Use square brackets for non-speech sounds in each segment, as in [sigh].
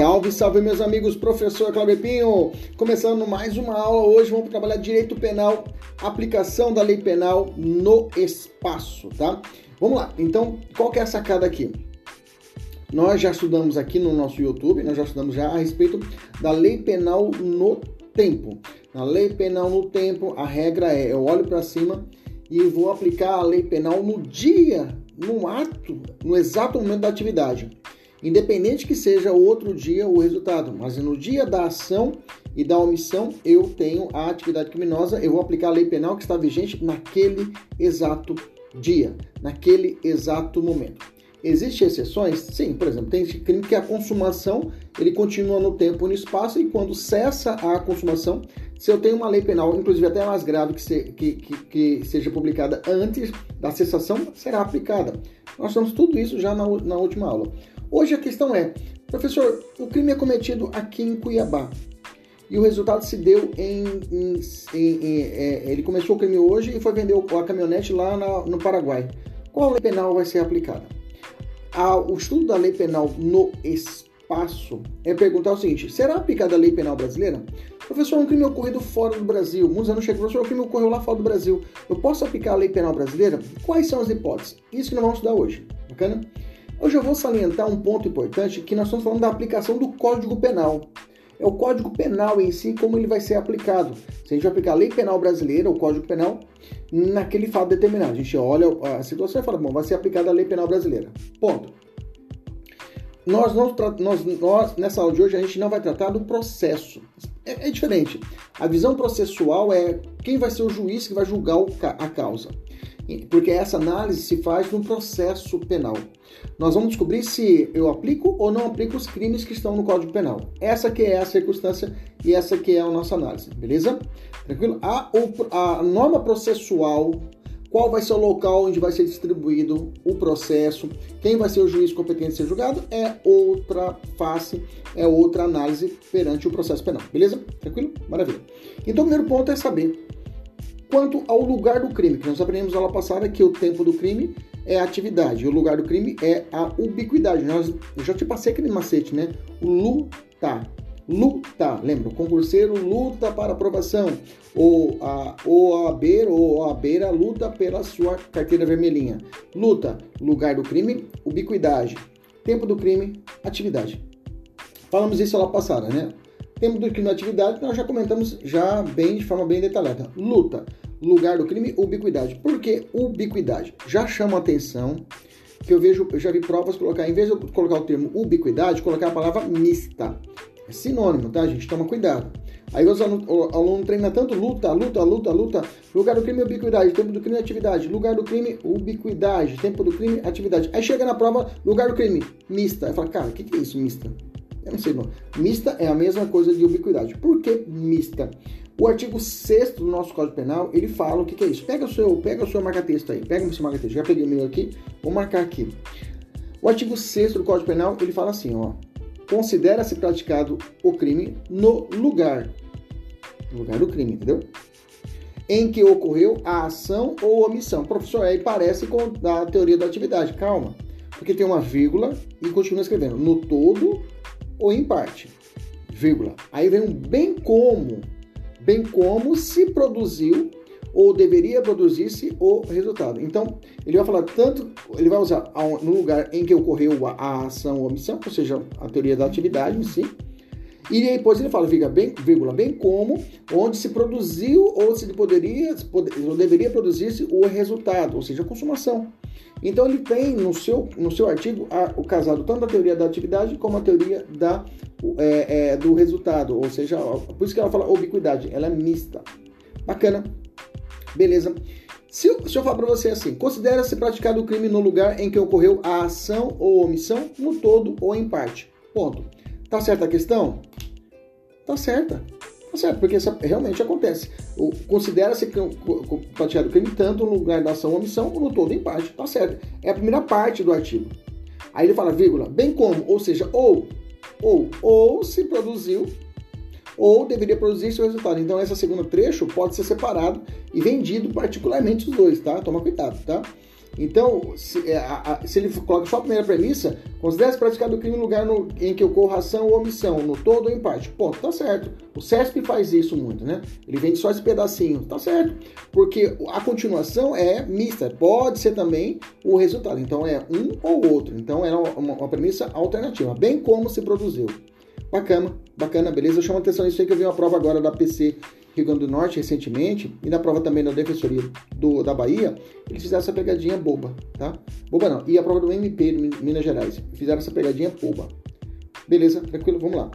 Salve, salve meus amigos, professor Cláudio Pinho. Começando mais uma aula hoje, vamos trabalhar direito penal, aplicação da lei penal no espaço, tá? Vamos lá. Então, qual que é a sacada aqui? Nós já estudamos aqui no nosso YouTube, nós já estudamos já a respeito da lei penal no tempo. Na lei penal no tempo, a regra é: eu olho para cima e vou aplicar a lei penal no dia, no ato, no exato momento da atividade. Independente que seja outro dia o resultado, mas no dia da ação e da omissão, eu tenho a atividade criminosa, eu vou aplicar a lei penal que está vigente naquele exato dia, naquele exato momento. Existem exceções? Sim, por exemplo, tem crime que a consumação ele continua no tempo e no espaço e quando cessa a consumação, se eu tenho uma lei penal, inclusive até mais grave que, se, que, que, que seja publicada antes da cessação, será aplicada. Nós temos tudo isso já na, na última aula. Hoje a questão é, professor, o crime é cometido aqui em Cuiabá e o resultado se deu em, em, em, em é, ele começou o crime hoje e foi vender a caminhonete lá na, no Paraguai. Qual lei penal vai ser aplicada? o estudo da lei penal no espaço é perguntar o seguinte: será aplicada a lei penal brasileira? Professor, um crime ocorrido fora do Brasil. Muitos anos chegam, professor, o crime ocorreu lá fora do Brasil. Eu posso aplicar a lei penal brasileira? Quais são as hipóteses? Isso que nós vamos estudar hoje. Bacana? Hoje eu vou salientar um ponto importante que nós estamos falando da aplicação do Código Penal. É o Código Penal em si, como ele vai ser aplicado. Se a gente aplicar a lei penal brasileira, o Código Penal, naquele fato determinado. A gente olha a situação e fala, bom, vai ser aplicada a lei penal brasileira. Ponto. Nós, não, nós, nós, nessa aula de hoje, a gente não vai tratar do processo. É, é diferente. A visão processual é quem vai ser o juiz que vai julgar a causa. Porque essa análise se faz no processo penal. Nós vamos descobrir se eu aplico ou não aplico os crimes que estão no Código Penal. Essa que é a circunstância e essa que é a nossa análise, beleza? Tranquilo? A, a norma processual qual vai ser o local onde vai ser distribuído o processo, quem vai ser o juiz competente a ser julgado, é outra face, é outra análise perante o processo penal. Beleza? Tranquilo? Maravilha. Então, o primeiro ponto é saber quanto ao lugar do crime, que nós aprendemos na aula passada que o tempo do crime é a atividade, o lugar do crime é a ubiquidade. Nós, eu já te passei aquele macete, né? O lutar luta, lembra, o concurseiro luta para aprovação, ou a OAB ou a beira luta pela sua carteira vermelhinha. Luta, lugar do crime, ubiquidade, tempo do crime, atividade. Falamos isso lá passada, né? Tempo do crime, atividade, nós já comentamos já bem de forma bem detalhada. Luta, lugar do crime, ubiquidade. Por que ubiquidade? Já chama atenção que eu vejo, eu já vi provas colocar, em vez de eu colocar o termo ubiquidade, colocar a palavra mista. É sinônimo, tá, gente? Toma cuidado. Aí os o aluno treina tanto luta, luta, luta, luta. Lugar do crime, ubiquidade. Tempo do crime, atividade. Lugar do crime, ubiquidade. Tempo do crime, atividade. Aí chega na prova, lugar do crime, mista. Aí fala, cara, o que, que é isso, mista? Eu não sei, não. Mista é a mesma coisa de ubiquidade. Por que mista? O artigo 6 do nosso Código Penal, ele fala o que, que é isso. Pega o seu, pega o seu marca-texto aí. Pega o seu marca-texto. Já peguei o meu aqui. Vou marcar aqui. O artigo 6 do Código Penal, ele fala assim, ó considera-se praticado o crime no lugar, no lugar do crime, entendeu? Em que ocorreu a ação ou omissão. Professor, aí parece com a teoria da atividade. Calma, porque tem uma vírgula e continua escrevendo no todo ou em parte, vírgula. Aí vem um bem como, bem como se produziu ou deveria produzir-se o resultado. Então, ele vai falar tanto, ele vai usar no lugar em que ocorreu a, ação ou omissão, ou seja, a teoria da atividade em si, E depois ele fala, bem, vírgula, bem como, onde se produziu ou se poderia, ou deveria produzir-se o resultado, ou seja, a consumação. Então ele tem no seu, no seu artigo a, o casado tanto da teoria da atividade como a teoria da, é, é, do resultado, ou seja, por isso que ela fala ubiquidade, ela é mista. Bacana, beleza. Se, se eu falar para você assim, considera-se praticado o crime no lugar em que ocorreu a ação ou omissão, no todo ou em parte. Ponto. Tá certa a questão? Tá certa. Tá certo, porque isso realmente acontece. Considera-se praticado crime tanto no lugar da ação ou omissão, ou no todo em parte. Tá certo. É a primeira parte do artigo. Aí ele fala, vírgula, bem como, ou seja, ou, ou, ou se produziu ou deveria produzir seu resultado. Então, esse segundo trecho pode ser separado e vendido particularmente os dois, tá? Toma cuidado, tá? Então, se, é, a, a, se, ele coloca só a primeira premissa, considera-se praticado o crime no lugar no, em que ocorra ação ou omissão, no todo ou em parte. Ponto, tá certo. O CESP faz isso muito, né? Ele vende só esse pedacinho, tá certo. Porque a continuação é mista, pode ser também o resultado. Então, é um ou outro. Então, é uma, uma premissa alternativa, bem como se produziu. Bacana, bacana, beleza. Chama atenção isso aí que eu vi uma prova agora da PC Rio Grande do Norte recentemente, e na prova também da Defensoria do, da Bahia, eles fizeram essa pegadinha boba, tá? Boba não. E a prova do MP de Minas Gerais, fizeram essa pegadinha boba. Beleza, tranquilo, vamos lá.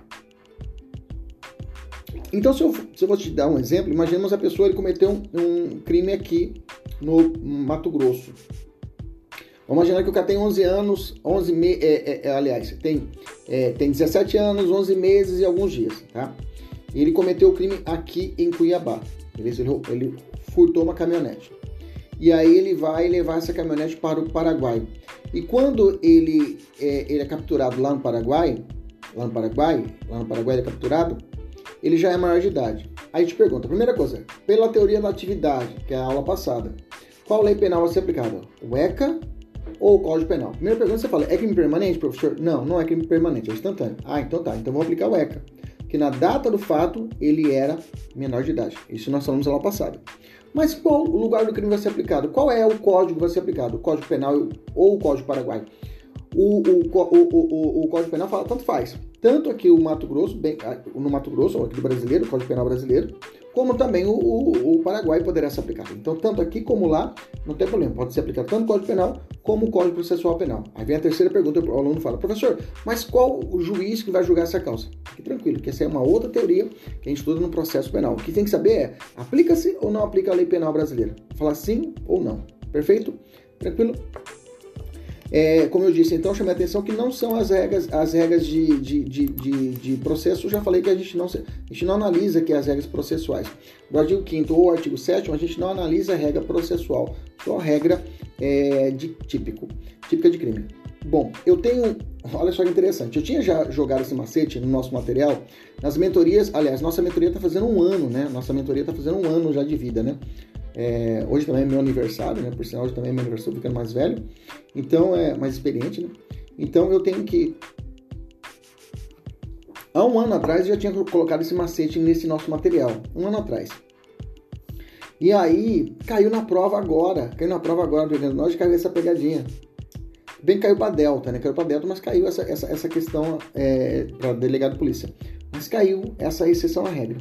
Então, se eu, se eu vou te dar um exemplo, imaginemos a pessoa ele cometeu um, um crime aqui no Mato Grosso, Vamos imaginar que o cara tem 11 anos, 11 me é, é, é, aliás, tem, é, tem 17 anos, 11 meses e alguns dias, tá? Ele cometeu o crime aqui em Cuiabá. Ele, ele furtou uma caminhonete. E aí ele vai levar essa caminhonete para o Paraguai. E quando ele é, ele é capturado lá no Paraguai, lá no Paraguai, lá no Paraguai ele é capturado, ele já é maior de idade. Aí te pergunta, primeira coisa, pela teoria da atividade, que é a aula passada, qual lei penal vai ser aplicada? O ECA ou o Código Penal? Primeira pergunta você fala, é crime permanente, professor? Não, não é crime permanente, é instantâneo. Ah, então tá, então vamos aplicar o ECA. Que na data do fato ele era menor de idade. Isso nós falamos lá passado. Mas qual o lugar do crime vai ser aplicado? Qual é o código que vai ser aplicado? O Código Penal ou o Código Paraguai? O, o, o, o, o Código Penal fala tanto faz. Tanto aqui o Mato Grosso, bem, no Mato Grosso, ou aqui do brasileiro, Código Penal brasileiro, como também o, o, o, Paraguai poderá ser aplicado. Então, tanto aqui como lá, não tem problema, pode ser aplicado tanto o Código Penal como o Código Processual Penal. Aí vem a terceira pergunta, o aluno fala, professor, mas qual o juiz que vai julgar essa causa? Fique tranquilo, que essa é uma outra teoria que a gente estuda no processo penal. O que tem que saber é, aplica-se ou não aplica a lei penal brasileira? Falar sim ou não. Perfeito? Tranquilo? É, como eu disse, então chamei a atenção que não são as regras, as regras de, de, de, de, de processo. Eu já falei que a gente, não, a gente não analisa aqui as regras processuais. Do artigo 5 ou artigo 7 a gente não analisa a regra processual, só a regra é, de típico, típica de crime. Bom, eu tenho. Olha só que interessante. Eu tinha já jogado esse macete no nosso material, nas mentorias. Aliás, nossa mentoria está fazendo um ano, né? Nossa mentoria está fazendo um ano já de vida, né? É, hoje também é meu aniversário, né? Por sinal, hoje também é meu aniversário, ficando mais velho. Então, é mais experiente, né? Então, eu tenho que... Há um ano atrás, eu já tinha colocado esse macete nesse nosso material. Um ano atrás. E aí, caiu na prova agora. Caiu na prova agora do do Norte, caiu essa pegadinha. Bem caiu para Delta, né? Caiu para Delta, mas caiu essa, essa, essa questão é, para delegado de polícia. Mas caiu essa exceção à regra.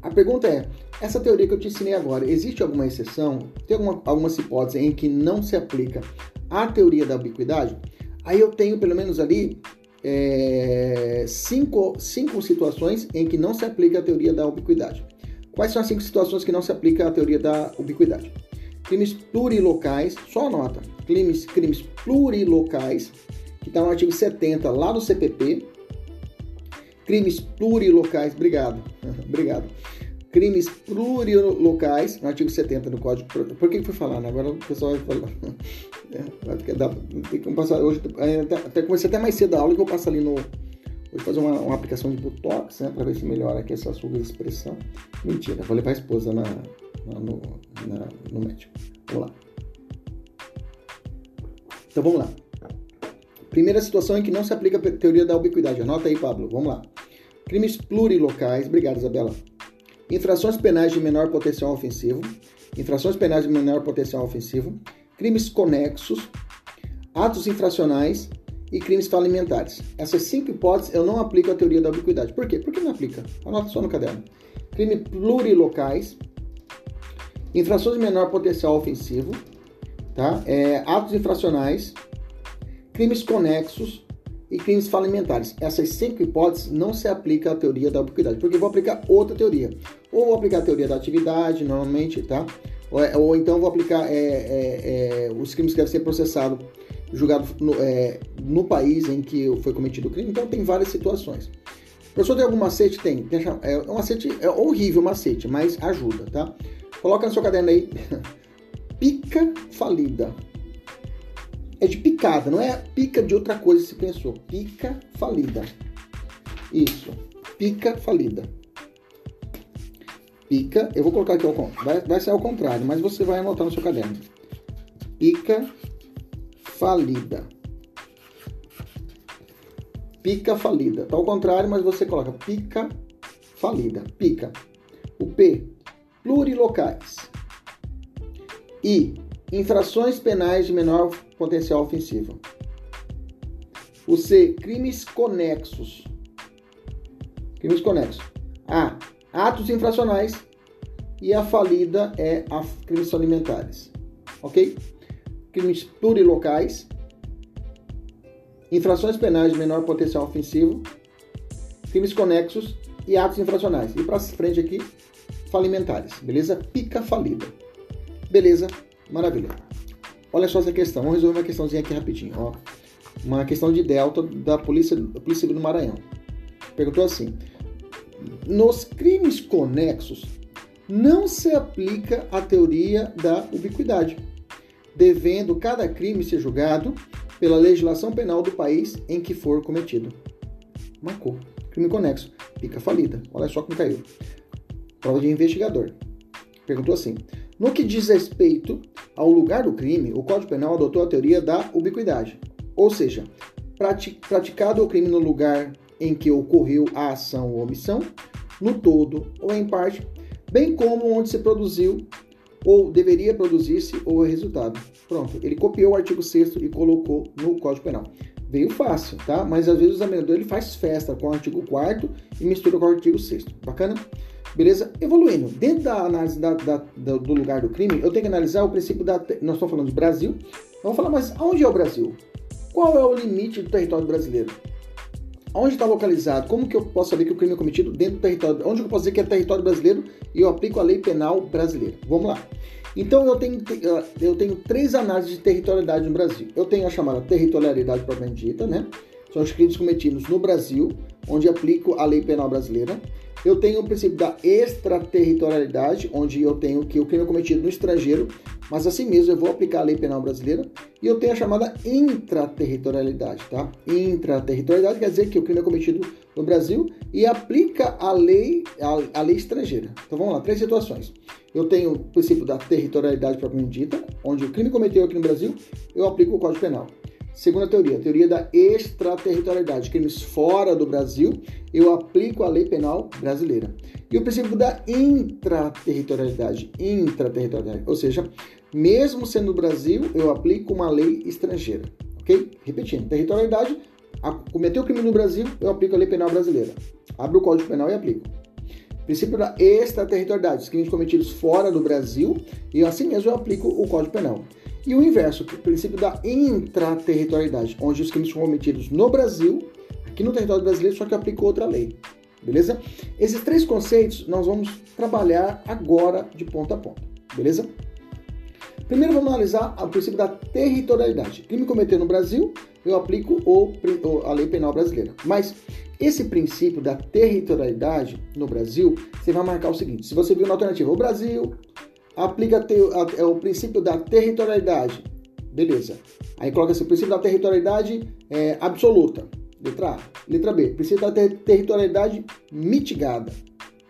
A pergunta é: essa teoria que eu te ensinei agora, existe alguma exceção? Tem alguma, algumas hipóteses em que não se aplica a teoria da ubiquidade? Aí eu tenho pelo menos ali é, cinco, cinco situações em que não se aplica a teoria da ubiquidade. Quais são as cinco situações que não se aplica a teoria da ubiquidade? Crimes plurilocais, só anota, crimes, crimes plurilocais, que está no artigo 70 lá do CPP, crimes plurilocais, obrigado, [laughs] obrigado. Crimes plurilocais, no artigo 70 do Código. Por que foi falar, né? Agora o pessoal vai falar. [laughs] É, tem que passar hoje. Até, até comecei até mais cedo a aula que eu passo ali no. Vou fazer uma, uma aplicação de Botox, né? Para ver se melhora aqui essa suga de expressão. Mentira, vou levar a esposa na, na, no, na, no médico. Vamos lá. Então vamos lá. Primeira situação em que não se aplica a teoria da ubiquidade. Anota aí, Pablo. Vamos lá. Crimes plurilocais. Obrigado, Isabela. Infrações penais de menor potencial ofensivo. Infrações penais de menor potencial ofensivo. Crimes conexos. Atos infracionais. e crimes falimentares. Essas cinco hipóteses eu não aplico a teoria da ubiquidade. Por quê? Por que não aplica? Anota só no caderno. Crime plurilocais, infrações de menor potencial ofensivo, tá? É, atos infracionais, crimes conexos e crimes falimentares. Essas cinco hipóteses não se aplicam à teoria da ubiquidade, porque vou aplicar outra teoria. Ou vou aplicar a teoria da atividade, normalmente, tá? Ou, é, ou então vou aplicar é, é, é, os crimes que devem ser processados, julgados no, é, no, país em que foi cometido o crime. Então tem várias situações. O professor tem algum macete? Tem. É um macete, é horrível macete, mas ajuda, tá? Coloca na sua caderno aí. [laughs] Pica falida. É de picada, não é pica de outra coisa que você pensou. Pica falida. Isso. Pica falida. Pica, eu vou colocar aqui ao. Vai, vai ser ao contrário, mas você vai anotar no seu caderno. Pica falida. Pica falida. Tá ao contrário, mas você coloca pica falida. Pica. O P, plurilocais. I, infrações penais de menor potencial ofensivo. O C, crimes conexos. Crimes conexos. A, atos infracionais. E a falida é a crimes alimentares. Ok? Crimes plurilocais. Infrações penais de menor potencial ofensivo. Crimes conexos e atos infracionais. E para frente aqui, falimentares. Beleza? Pica falida. Beleza? Maravilha. Olha só essa questão. Vamos resolver uma questãozinha aqui rapidinho. Ó. Uma questão de delta da Polícia, Polícia do Maranhão. Perguntou assim: Nos crimes conexos, não se aplica a teoria da ubiquidade, devendo cada crime ser julgado pela legislação penal do país em que for cometido. Marcou. Crime conexo. Fica falida. Olha só como caiu. Prova de investigador. Perguntou assim: no que diz respeito ao lugar do crime, o Código Penal adotou a teoria da ubiquidade, ou seja, praticado o crime no lugar em que ocorreu a ação ou omissão, no todo ou em parte, bem como onde se produziu ou deveria produzir-se o resultado. Pronto, ele copiou o artigo 6 e colocou no Código Penal. Veio fácil, tá? Mas às vezes o examinador ele faz festa com o artigo 4 e mistura com o artigo 6 Bacana? Beleza? Evoluindo. Dentro da análise da, da, do lugar do crime, eu tenho que analisar o princípio da. Nós estamos falando de Brasil. Vamos falar, mas aonde é o Brasil? Qual é o limite do território brasileiro? Onde está localizado? Como que eu posso saber que o crime é cometido dentro do território? Onde eu posso dizer que é território brasileiro e eu aplico a lei penal brasileira? Vamos lá. Então eu tenho, eu tenho três análises de territorialidade no Brasil. Eu tenho a chamada territorialidade propriamente dita, né? São os crimes cometidos no Brasil, onde aplico a lei penal brasileira. Eu tenho o princípio da extraterritorialidade, onde eu tenho que o crime é cometido no estrangeiro, mas assim mesmo eu vou aplicar a lei penal brasileira. E eu tenho a chamada intraterritorialidade, tá? Intraterritorialidade quer dizer que o crime é cometido no Brasil e aplica a lei, a, a lei estrangeira. Então vamos lá, três situações. Eu tenho o princípio da territorialidade propriamente dita, onde o crime cometeu aqui no Brasil, eu aplico o Código Penal. Segunda teoria, teoria da extraterritorialidade, crimes fora do Brasil, eu aplico a lei penal brasileira. E o princípio da intraterritorialidade, intraterritorialidade, ou seja, mesmo sendo do Brasil, eu aplico uma lei estrangeira, ok? Repetindo, territorialidade, cometeu crime no Brasil, eu aplico a lei penal brasileira. Abro o Código Penal e aplico. Princípio da extraterritorialidade, crimes cometidos fora do Brasil, e assim mesmo eu aplico o Código Penal. E o inverso, o princípio da intraterritorialidade, onde os crimes são cometidos no Brasil, aqui no território brasileiro, só que aplica outra lei. Beleza? Esses três conceitos nós vamos trabalhar agora de ponta a ponta. Beleza? Primeiro vamos analisar o princípio da territorialidade. Crime cometido no Brasil, eu aplico o, a lei penal brasileira. Mas esse princípio da territorialidade no Brasil, você vai marcar o seguinte: se você viu na alternativa, o Brasil, aplica é o princípio da territorialidade. Beleza. Aí coloca esse princípio da territorialidade é, absoluta. Letra A. Letra B. Princípio da ter territorialidade mitigada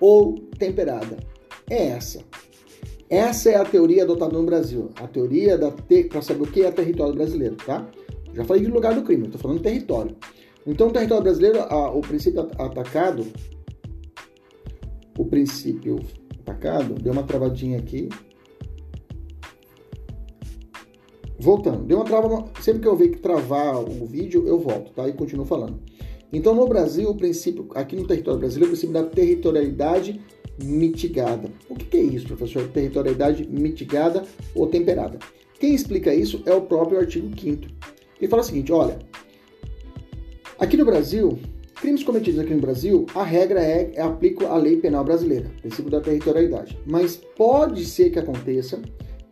ou temperada. É essa. Essa é a teoria adotada no Brasil. A teoria da te... para saber o que é território brasileiro, tá? Já falei de lugar do crime, estou falando território. Então, o território brasileiro, a, o princípio atacado, o princípio atacado, deu uma travadinha aqui. voltando, deu uma trava, sempre que eu ver que travar o vídeo, eu volto, tá? E continuo falando. Então, no Brasil, o princípio, aqui no território brasileiro, o princípio da territorialidade mitigada. O que é isso, professor? Territorialidade mitigada ou temperada? Quem explica isso é o próprio artigo 5 Ele fala o seguinte, olha, aqui no Brasil, crimes cometidos aqui no Brasil, a regra é, é aplico a lei penal brasileira, princípio da territorialidade. Mas pode ser que aconteça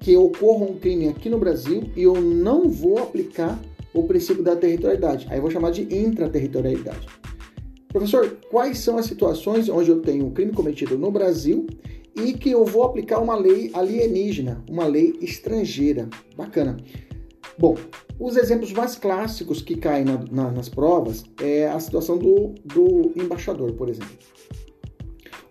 que ocorra um crime aqui no Brasil e eu não vou aplicar o princípio da territorialidade. Aí eu vou chamar de intraterritorialidade. Professor, quais são as situações onde eu tenho um crime cometido no Brasil e que eu vou aplicar uma lei alienígena, uma lei estrangeira? Bacana. Bom, os exemplos mais clássicos que caem na, na, nas provas é a situação do, do embaixador, por exemplo.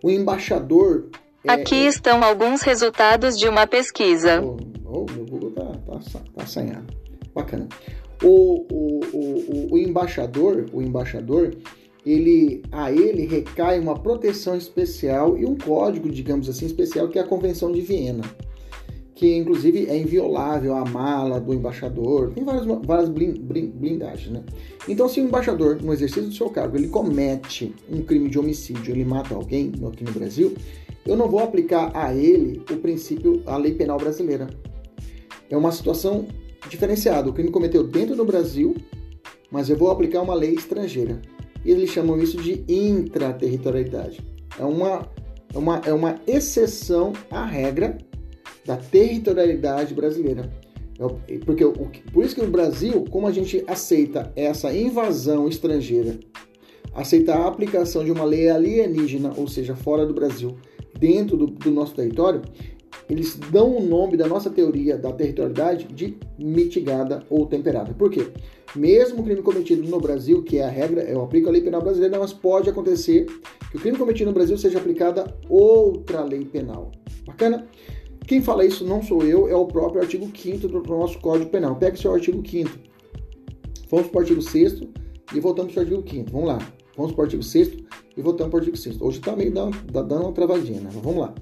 O embaixador. É, Aqui é... estão alguns resultados de uma pesquisa. Oh, oh meu Google tá, tá, tá assanhado. Bacana. O, o, o, o, embaixador, o embaixador, ele, a ele recai uma proteção especial e um código, digamos assim, especial, que é a Convenção de Viena, que inclusive é inviolável a mala do embaixador, tem várias, várias blindagens, né? Então, se o embaixador, no exercício do seu cargo, ele comete um crime de homicídio, ele mata alguém aqui no Brasil, eu não vou aplicar a ele o princípio, a lei penal brasileira. É uma situação diferenciada. O crime cometeu dentro do Brasil, mas eu vou aplicar uma lei estrangeira e eles chamam isso de intraterritorialidade. É uma, é uma, é uma exceção à regra da territorialidade brasileira. É porque, por isso que no Brasil, como a gente aceita essa invasão estrangeira, aceita a aplicação de uma lei alienígena, ou seja, fora do Brasil, dentro do, do nosso território, eles dão o nome da nossa teoria da territorialidade de mitigada ou temperada. Por quê? Mesmo o crime cometido no Brasil, que é a regra, eu aplico a lei penal brasileira, mas pode acontecer que o crime cometido no Brasil seja aplicada outra lei penal. Bacana? Quem fala isso não sou eu, é o próprio artigo 5 do nosso Código Penal. Pega seu artigo 5 Vamos para o artigo 6 e voltamos para o artigo 5 Vamos lá. Vamos para o artigo 6 e voltamos para o artigo 6 Hoje está meio dando, dando uma travadinha, né? Mas vamos lá.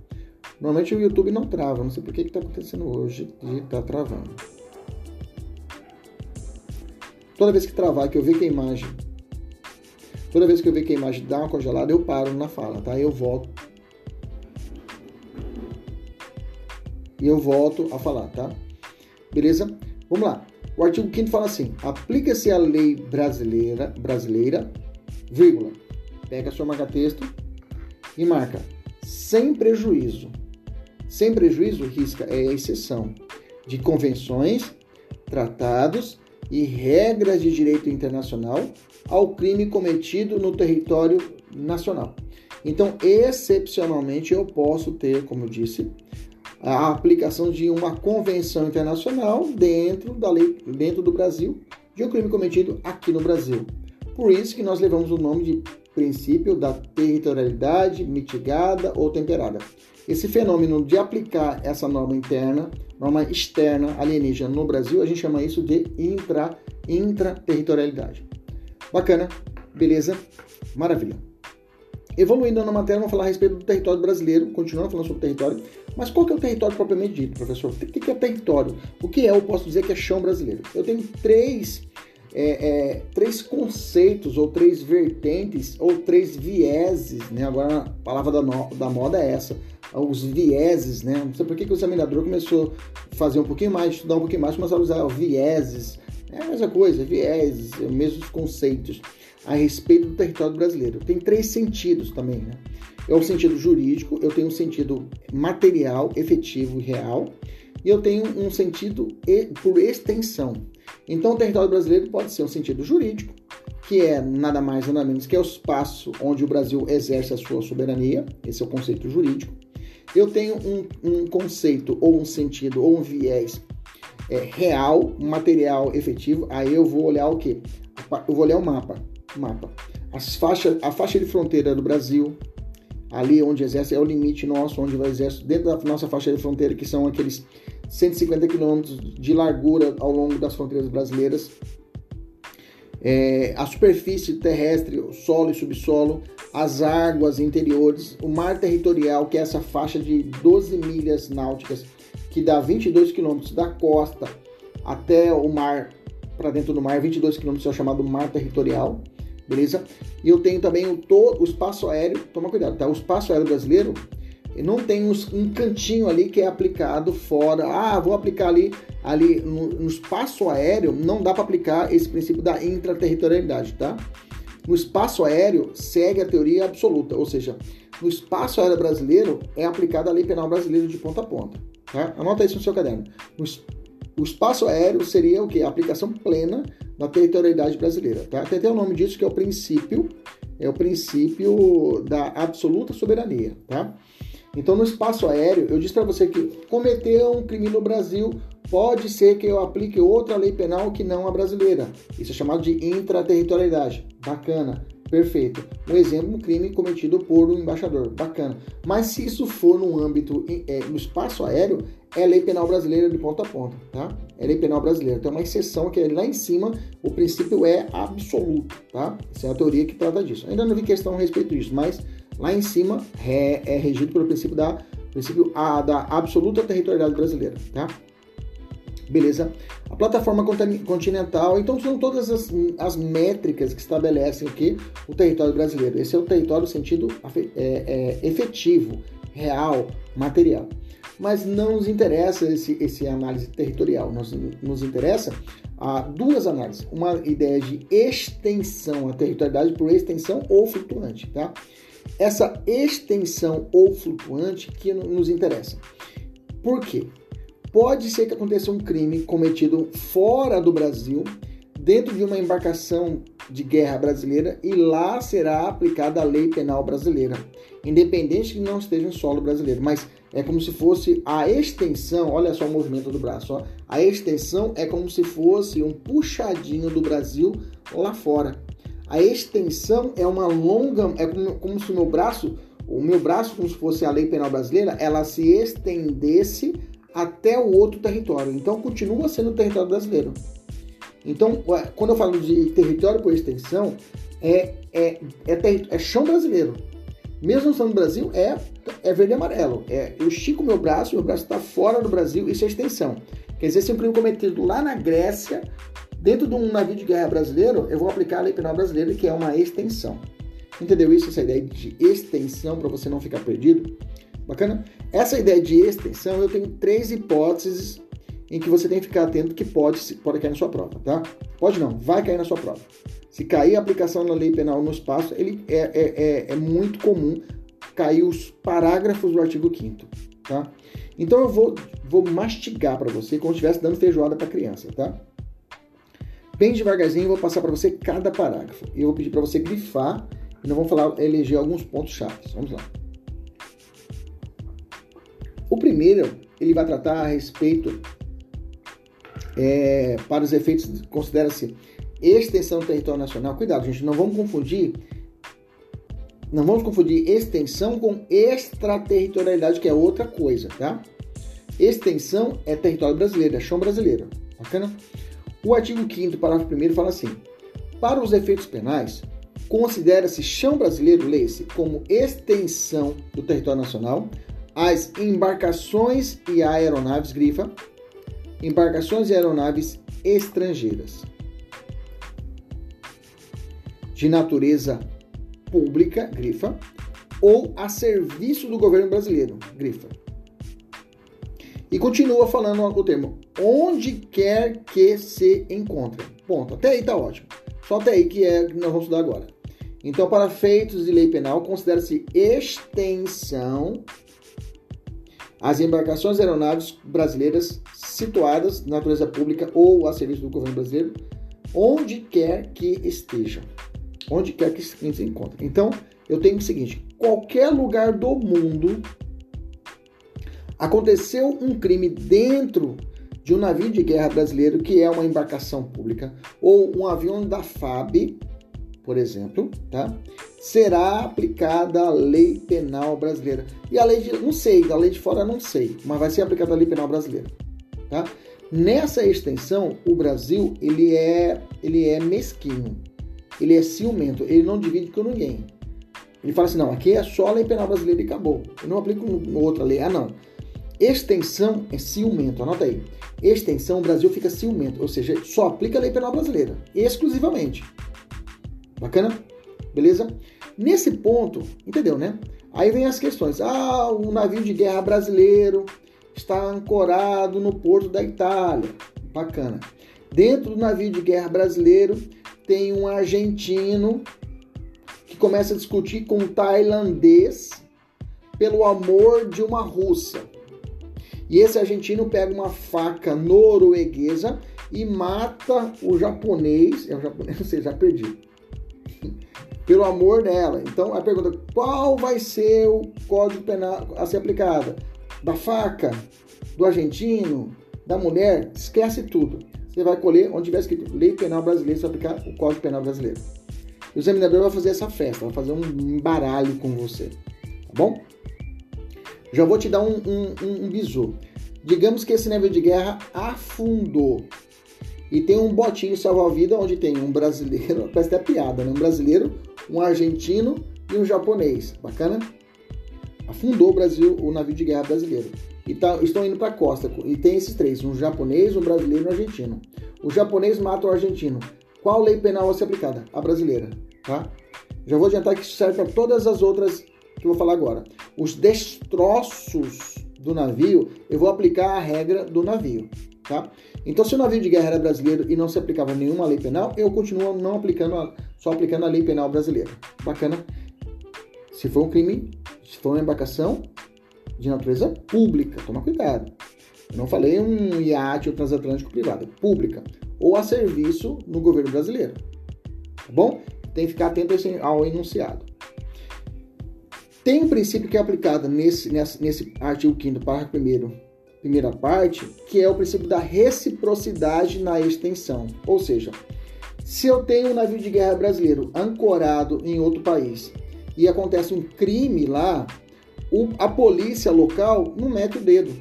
Normalmente o YouTube não trava, não sei por que está acontecendo hoje de estar tá travando. Toda vez que travar, que eu ver que a imagem. Toda vez que eu ver que a imagem dá uma congelada, eu paro na fala, tá? Eu volto. E eu volto a falar, tá? Beleza? Vamos lá. O artigo 5 fala assim: aplica-se a lei brasileira, brasileira, vírgula. Pega seu marca-texto e marca sem prejuízo. Sem prejuízo, risca é a exceção de convenções, tratados e regras de direito internacional ao crime cometido no território nacional. Então, excepcionalmente, eu posso ter, como eu disse, a aplicação de uma convenção internacional dentro da lei, dentro do Brasil, de um crime cometido aqui no Brasil. Por isso que nós levamos o nome de princípio da territorialidade mitigada ou temperada. Esse fenômeno de aplicar essa norma interna norma externa alienígena no Brasil, a gente chama isso de intra, intraterritorialidade. Bacana, beleza, maravilha. Evoluindo na matéria, vamos falar a respeito do território brasileiro, continuando falando sobre território. Mas qual que é o território propriamente dito, professor? O que é território? O que é, eu posso dizer que é chão brasileiro? Eu tenho três, é, é, três conceitos, ou três vertentes, ou três vieses, né? Agora a palavra da, no, da moda é essa os vieses, né? Não sei por que, que o examinador começou a fazer um pouquinho mais, estudar um pouquinho mais, começou a usar vieses, é a mesma coisa, vieses, os mesmos conceitos a respeito do território brasileiro. Tem três sentidos também, né? É o sentido jurídico, eu tenho um sentido material, efetivo e real, e eu tenho um sentido por extensão. Então, o território brasileiro pode ser um sentido jurídico, que é nada mais nada menos que é o espaço onde o Brasil exerce a sua soberania, esse é o conceito jurídico eu tenho um, um conceito ou um sentido ou um viés é, real, material, efetivo, aí eu vou olhar o que? Eu vou olhar o mapa. mapa. As faixas, a faixa de fronteira do Brasil, ali onde exerce, é o limite nosso, onde vai exercer, dentro da nossa faixa de fronteira, que são aqueles 150 quilômetros de largura ao longo das fronteiras brasileiras. É, a superfície terrestre, solo e subsolo, as águas interiores, o mar territorial, que é essa faixa de 12 milhas náuticas, que dá 22 quilômetros da costa até o mar, para dentro do mar, 22 quilômetros é o chamado mar territorial, beleza? E eu tenho também o, todo, o espaço aéreo, toma cuidado, tá? O espaço aéreo brasileiro não tem um cantinho ali que é aplicado fora. Ah, vou aplicar ali, ali no, no espaço aéreo, não dá para aplicar esse princípio da intraterritorialidade, tá? No espaço aéreo segue a teoria absoluta, ou seja, no espaço aéreo brasileiro é aplicada a lei penal brasileira de ponta a ponta. Tá? Anota isso no seu caderno. O espaço aéreo seria o que? A aplicação plena da territorialidade brasileira. Tá? Tem até o nome disso que é o princípio, é o princípio da absoluta soberania. Tá? Então, no espaço aéreo, eu disse para você que cometer um crime no Brasil pode ser que eu aplique outra lei penal que não a brasileira. Isso é chamado de intraterritorialidade. Bacana. Perfeito. Um exemplo, um crime cometido por um embaixador. Bacana. Mas se isso for no âmbito, é, no espaço aéreo, é lei penal brasileira de ponta a ponta, tá? É lei penal brasileira. Tem uma exceção que é lá em cima, o princípio é absoluto, tá? Essa é a teoria que trata disso. Ainda não vi questão a respeito disso, mas lá em cima é, é regido pelo princípio da, princípio a, da absoluta territorialidade brasileira, tá? Beleza? A plataforma continental, então são todas as, as métricas que estabelecem aqui o território brasileiro. Esse é o território no sentido é, é, efetivo, real, material. Mas não nos interessa esse, esse análise territorial, nos, nos interessa ah, duas análises. Uma ideia de extensão, a territorialidade por extensão ou flutuante, tá? Essa extensão ou flutuante que nos interessa. Por quê? Pode ser que aconteça um crime cometido fora do Brasil, dentro de uma embarcação de guerra brasileira, e lá será aplicada a lei penal brasileira, independente que não esteja em solo brasileiro. Mas é como se fosse a extensão, olha só o movimento do braço, ó. a extensão é como se fosse um puxadinho do Brasil lá fora. A extensão é uma longa, é como, como se o meu braço, o meu braço, como se fosse a lei penal brasileira, ela se estendesse até o outro território. Então continua sendo território brasileiro. Então, quando eu falo de território por extensão, é, é, é, é chão brasileiro. Mesmo estando no Brasil, é, é verde e amarelo. É, eu estico meu braço, meu braço está fora do Brasil, isso é extensão. Quer dizer, se um crime cometido lá na Grécia, dentro de um navio de guerra brasileiro, eu vou aplicar a lei penal brasileira, que é uma extensão. Entendeu isso? Essa ideia de extensão, para você não ficar perdido? Bacana? Essa ideia de extensão, eu tenho três hipóteses em que você tem que ficar atento que pode, pode cair na sua prova, tá? Pode não, vai cair na sua prova. Se cair a aplicação da lei penal no espaço, ele é, é, é, é muito comum cair os parágrafos do artigo 5 tá? Então eu vou, vou mastigar para você como se estivesse dando feijoada para criança, tá? Bem devagarzinho eu vou passar para você cada parágrafo. E eu vou pedir para você grifar e nós vamos falar, eleger alguns pontos chaves. Vamos lá. O primeiro, ele vai tratar a respeito, é, para os efeitos, considera-se extensão do território nacional. Cuidado, gente, não vamos confundir, não vamos confundir extensão com extraterritorialidade, que é outra coisa, tá? Extensão é território brasileiro, é chão brasileiro, bacana? O artigo 5 parágrafo 1 fala assim: para os efeitos penais, considera-se chão brasileiro, leia-se, como extensão do território nacional, as embarcações e aeronaves, grifa, embarcações e aeronaves estrangeiras de natureza pública, grifa, ou a serviço do governo brasileiro, grifa. E continua falando o termo onde quer que se encontre. Ponto. Até aí tá ótimo. Só até aí que é que nós vamos estudar agora. Então, para feitos de lei penal, considera-se extensão as embarcações aeronaves brasileiras situadas na natureza pública ou a serviço do governo brasileiro, onde quer que estejam. Onde quer que se encontre. Então, eu tenho o seguinte: qualquer lugar do mundo aconteceu um crime dentro de um navio de guerra brasileiro que é uma embarcação pública ou um avião da FAB, por exemplo, tá? será aplicada a lei penal brasileira. E a lei de, não sei, da lei de fora não sei, mas vai ser aplicada a lei penal brasileira, tá? Nessa extensão, o Brasil, ele é, ele é mesquinho. Ele é ciumento, ele não divide com ninguém. Ele fala assim: "Não, aqui é só a lei penal brasileira e acabou. Eu não aplico outra lei". Ah, não. Extensão é ciumento, anota aí. Extensão, o Brasil fica ciumento, ou seja, só aplica a lei penal brasileira, exclusivamente. Bacana? Beleza? Nesse ponto, entendeu, né? Aí vem as questões. Ah, o navio de guerra brasileiro está ancorado no porto da Itália. Bacana. Dentro do navio de guerra brasileiro tem um argentino que começa a discutir com um tailandês pelo amor de uma russa. E esse argentino pega uma faca norueguesa e mata o japonês. É o japonês, [laughs] não sei, já perdi. [laughs] Pelo amor dela. Então a pergunta: qual vai ser o código penal a ser aplicado? Da faca? Do argentino? Da mulher? Esquece tudo. Você vai colher onde tiver escrito Lei Penal Brasileira, você vai aplicar o Código Penal Brasileiro. O examinador vai fazer essa festa, vai fazer um baralho com você. Tá bom? Já vou te dar um, um, um, bizu. Digamos que esse navio de guerra afundou. E tem um botinho salva-vida onde tem um brasileiro, [laughs] parece até piada, né? Um brasileiro, um argentino e um japonês. Bacana? Afundou o Brasil, o navio de guerra brasileiro. E tá, estão indo para a costa. E tem esses três: um japonês, um brasileiro e um argentino. O japonês mata o argentino. Qual lei penal vai ser aplicada? A brasileira. Tá? Já vou adiantar que isso serve para todas as outras que eu vou falar agora. Os destroços do navio, eu vou aplicar a regra do navio, tá? Então, se o navio de guerra era brasileiro e não se aplicava nenhuma lei penal, eu continuo não aplicando, a, só aplicando a lei penal brasileira. Bacana? Se for um crime, se for uma embarcação de natureza pública, toma cuidado. Eu não falei um iate ou transatlântico privado, é pública, ou a serviço no governo brasileiro. Tá bom? Tem que ficar atento ao enunciado. Tem um princípio que é aplicado nesse, nesse, nesse artigo 5 parágrafo 1 primeira parte, que é o princípio da reciprocidade na extensão. Ou seja, se eu tenho um navio de guerra brasileiro ancorado em outro país e acontece um crime lá, o, a polícia local não mete o dedo,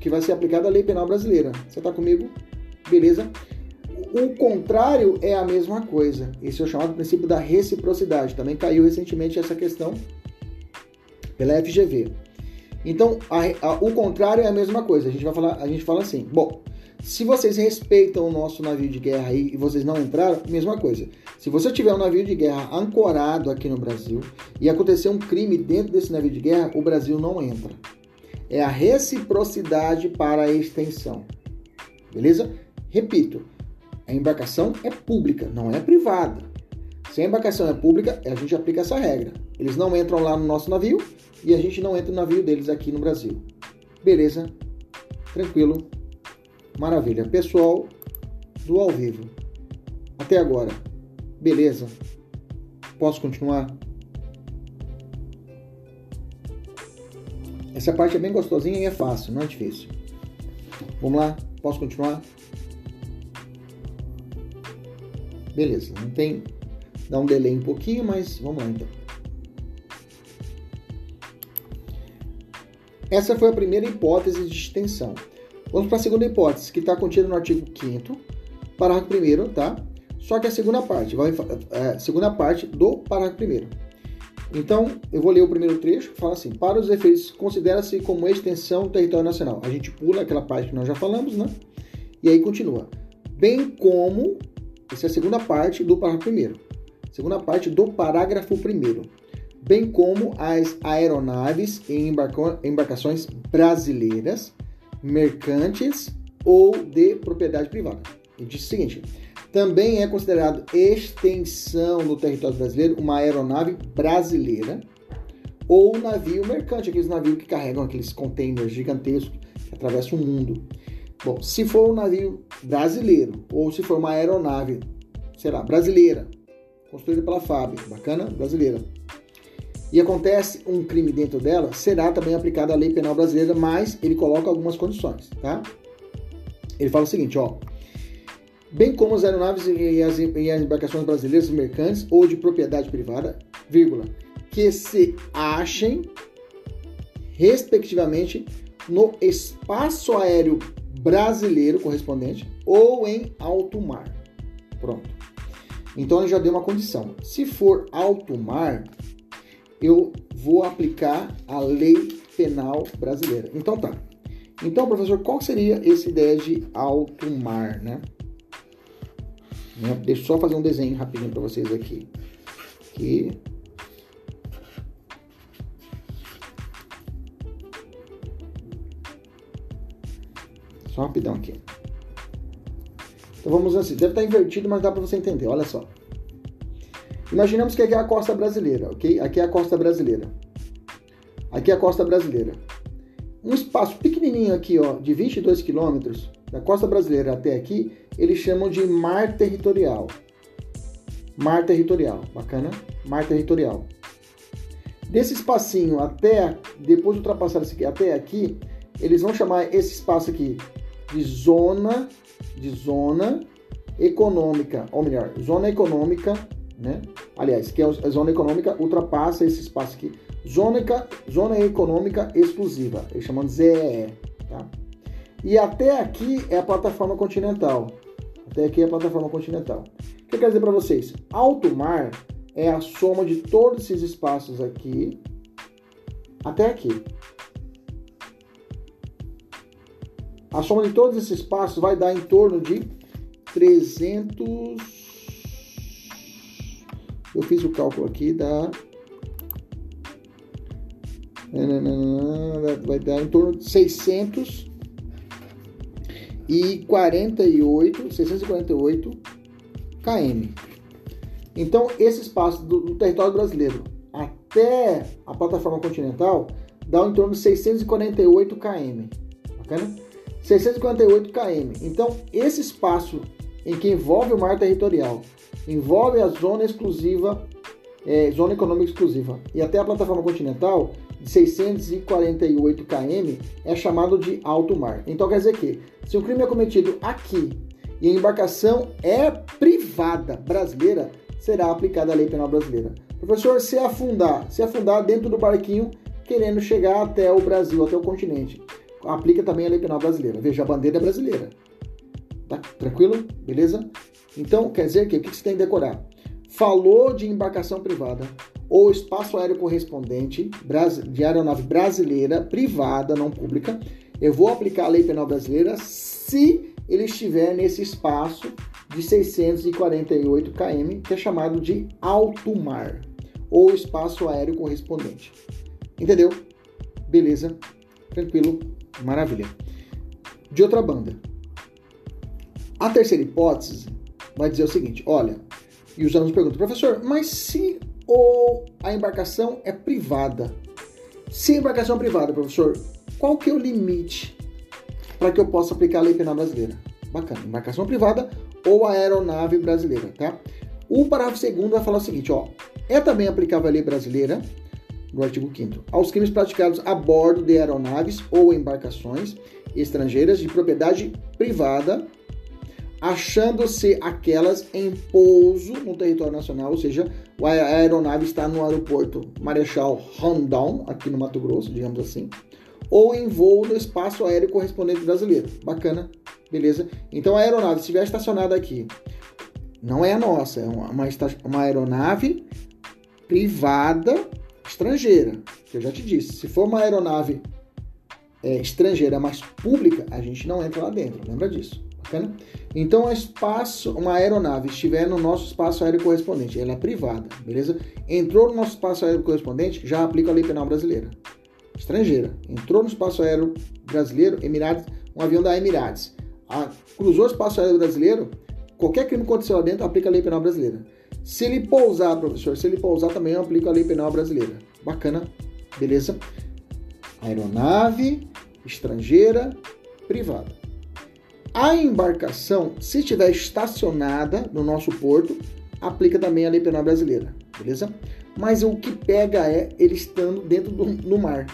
que vai ser aplicada a lei penal brasileira. Você está comigo? Beleza? O contrário é a mesma coisa. Esse é o chamado princípio da reciprocidade. Também caiu recentemente essa questão pela FGV. Então, a, a, o contrário é a mesma coisa. A gente vai falar, a gente fala assim: bom, se vocês respeitam o nosso navio de guerra aí e vocês não entraram, mesma coisa. Se você tiver um navio de guerra ancorado aqui no Brasil e acontecer um crime dentro desse navio de guerra, o Brasil não entra. É a reciprocidade para a extensão. Beleza? Repito, a embarcação é pública, não é privada. Se a embarcação é pública, a gente aplica essa regra. Eles não entram lá no nosso navio, e a gente não entra no navio deles aqui no Brasil. Beleza? Tranquilo? Maravilha. Pessoal do ao vivo, até agora, beleza? Posso continuar? Essa parte é bem gostosinha e é fácil, não é difícil. Vamos lá? Posso continuar? Beleza, não tem. Dá um delay um pouquinho, mas vamos lá então. Essa foi a primeira hipótese de extensão. Vamos para a segunda hipótese, que está contida no artigo 5 parágrafo 1 tá? Só que a segunda parte, vai, é, segunda parte do parágrafo 1 Então, eu vou ler o primeiro trecho, fala assim: para os efeitos, considera-se como extensão do território nacional. A gente pula aquela parte que nós já falamos, né? E aí continua. Bem como, essa é a segunda parte do parágrafo 1 Segunda parte do parágrafo 1 bem como as aeronaves em embarcações brasileiras, mercantes ou de propriedade privada. E diz o seguinte: também é considerado extensão do território brasileiro uma aeronave brasileira ou navio mercante, aqueles navios que carregam aqueles containers gigantescos que atravessam o mundo. Bom, se for um navio brasileiro ou se for uma aeronave, sei lá, brasileira, construída pela FAB, bacana, brasileira, e acontece um crime dentro dela, será também aplicada a lei penal brasileira, mas ele coloca algumas condições, tá? Ele fala o seguinte, ó. Bem como as aeronaves e as, e as embarcações brasileiras mercantes ou de propriedade privada, vírgula, que se achem, respectivamente, no espaço aéreo brasileiro correspondente ou em alto mar. Pronto. Então ele já deu uma condição. Se for alto mar, eu vou aplicar a lei penal brasileira. Então tá. Então, professor, qual seria essa ideia de alto mar, né? né? Deixa eu só fazer um desenho rapidinho para vocês aqui. Aqui. Só rapidão aqui. Então vamos assim, deve estar invertido, mas dá para você entender. Olha só. Imaginamos que aqui é a costa brasileira, ok? Aqui é a costa brasileira. Aqui é a costa brasileira. Um espaço pequenininho aqui, ó, de 22 quilômetros, da costa brasileira até aqui, eles chamam de mar territorial. Mar territorial, bacana? Mar territorial. Desse espacinho até, depois de ultrapassar esse aqui, até aqui, eles vão chamar esse espaço aqui de zona, de zona econômica, ou melhor, zona econômica, né? Aliás, que é a zona econômica ultrapassa esse espaço aqui. Zona, zona econômica exclusiva, eles chamam de ZEE, tá? E até aqui é a plataforma continental. Até aqui é a plataforma continental. O que eu quero dizer para vocês? Alto mar é a soma de todos esses espaços aqui até aqui. A soma de todos esses passos vai dar em torno de 300. Eu fiz o cálculo aqui, dá. Vai dar em torno de 648, 648 km. Então, esse espaço do, do território brasileiro até a plataforma continental dá em torno de 648 km. Bacana? 648 km. Então, esse espaço em que envolve o mar territorial, envolve a zona exclusiva, é, zona econômica exclusiva, e até a plataforma continental, de 648 km, é chamado de alto mar. Então, quer dizer que, se o crime é cometido aqui e a embarcação é privada brasileira, será aplicada a lei penal brasileira. Professor, se afundar, se afundar dentro do barquinho, querendo chegar até o Brasil, até o continente aplica também a lei penal brasileira. Veja, a bandeira é brasileira. Tá tranquilo? Beleza? Então, quer dizer que o que você tem que decorar? Falou de embarcação privada ou espaço aéreo correspondente de aeronave brasileira, privada, não pública, eu vou aplicar a lei penal brasileira se ele estiver nesse espaço de 648 km, que é chamado de alto mar, ou espaço aéreo correspondente. Entendeu? Beleza? Tranquilo? Maravilha. De outra banda, a terceira hipótese vai dizer o seguinte: olha, e os alunos perguntam, professor, mas se ou a embarcação é privada? Se a embarcação é privada, professor, qual que é o limite para que eu possa aplicar a lei penal brasileira? Bacana, embarcação privada ou aeronave brasileira, tá? O parágrafo segundo vai falar o seguinte, ó, é também aplicável a lei brasileira no artigo 5 aos crimes praticados a bordo de aeronaves ou embarcações estrangeiras de propriedade privada, achando-se aquelas em pouso no território nacional, ou seja, a aeronave está no aeroporto Marechal Rondon, aqui no Mato Grosso, digamos assim, ou em voo no espaço aéreo correspondente brasileiro. Bacana, beleza? Então a aeronave estiver estacionada aqui, não é a nossa, é uma, uma aeronave privada estrangeira, que eu já te disse, se for uma aeronave é, estrangeira, mas pública, a gente não entra lá dentro, lembra disso, bacana? Então, espaço, uma aeronave estiver no nosso espaço aéreo correspondente, ela é privada, beleza? Entrou no nosso espaço aéreo correspondente, já aplica a lei penal brasileira. Estrangeira, entrou no espaço aéreo brasileiro, Emirados, um avião da Emirates, a, cruzou o espaço aéreo brasileiro, qualquer crime que aconteceu lá dentro, aplica a lei penal brasileira. Se ele pousar, professor, se ele pousar também eu aplico a lei penal brasileira. Bacana, beleza? Aeronave estrangeira privada. A embarcação, se estiver estacionada no nosso porto, aplica também a lei penal brasileira, beleza? Mas o que pega é ele estando dentro do, mar.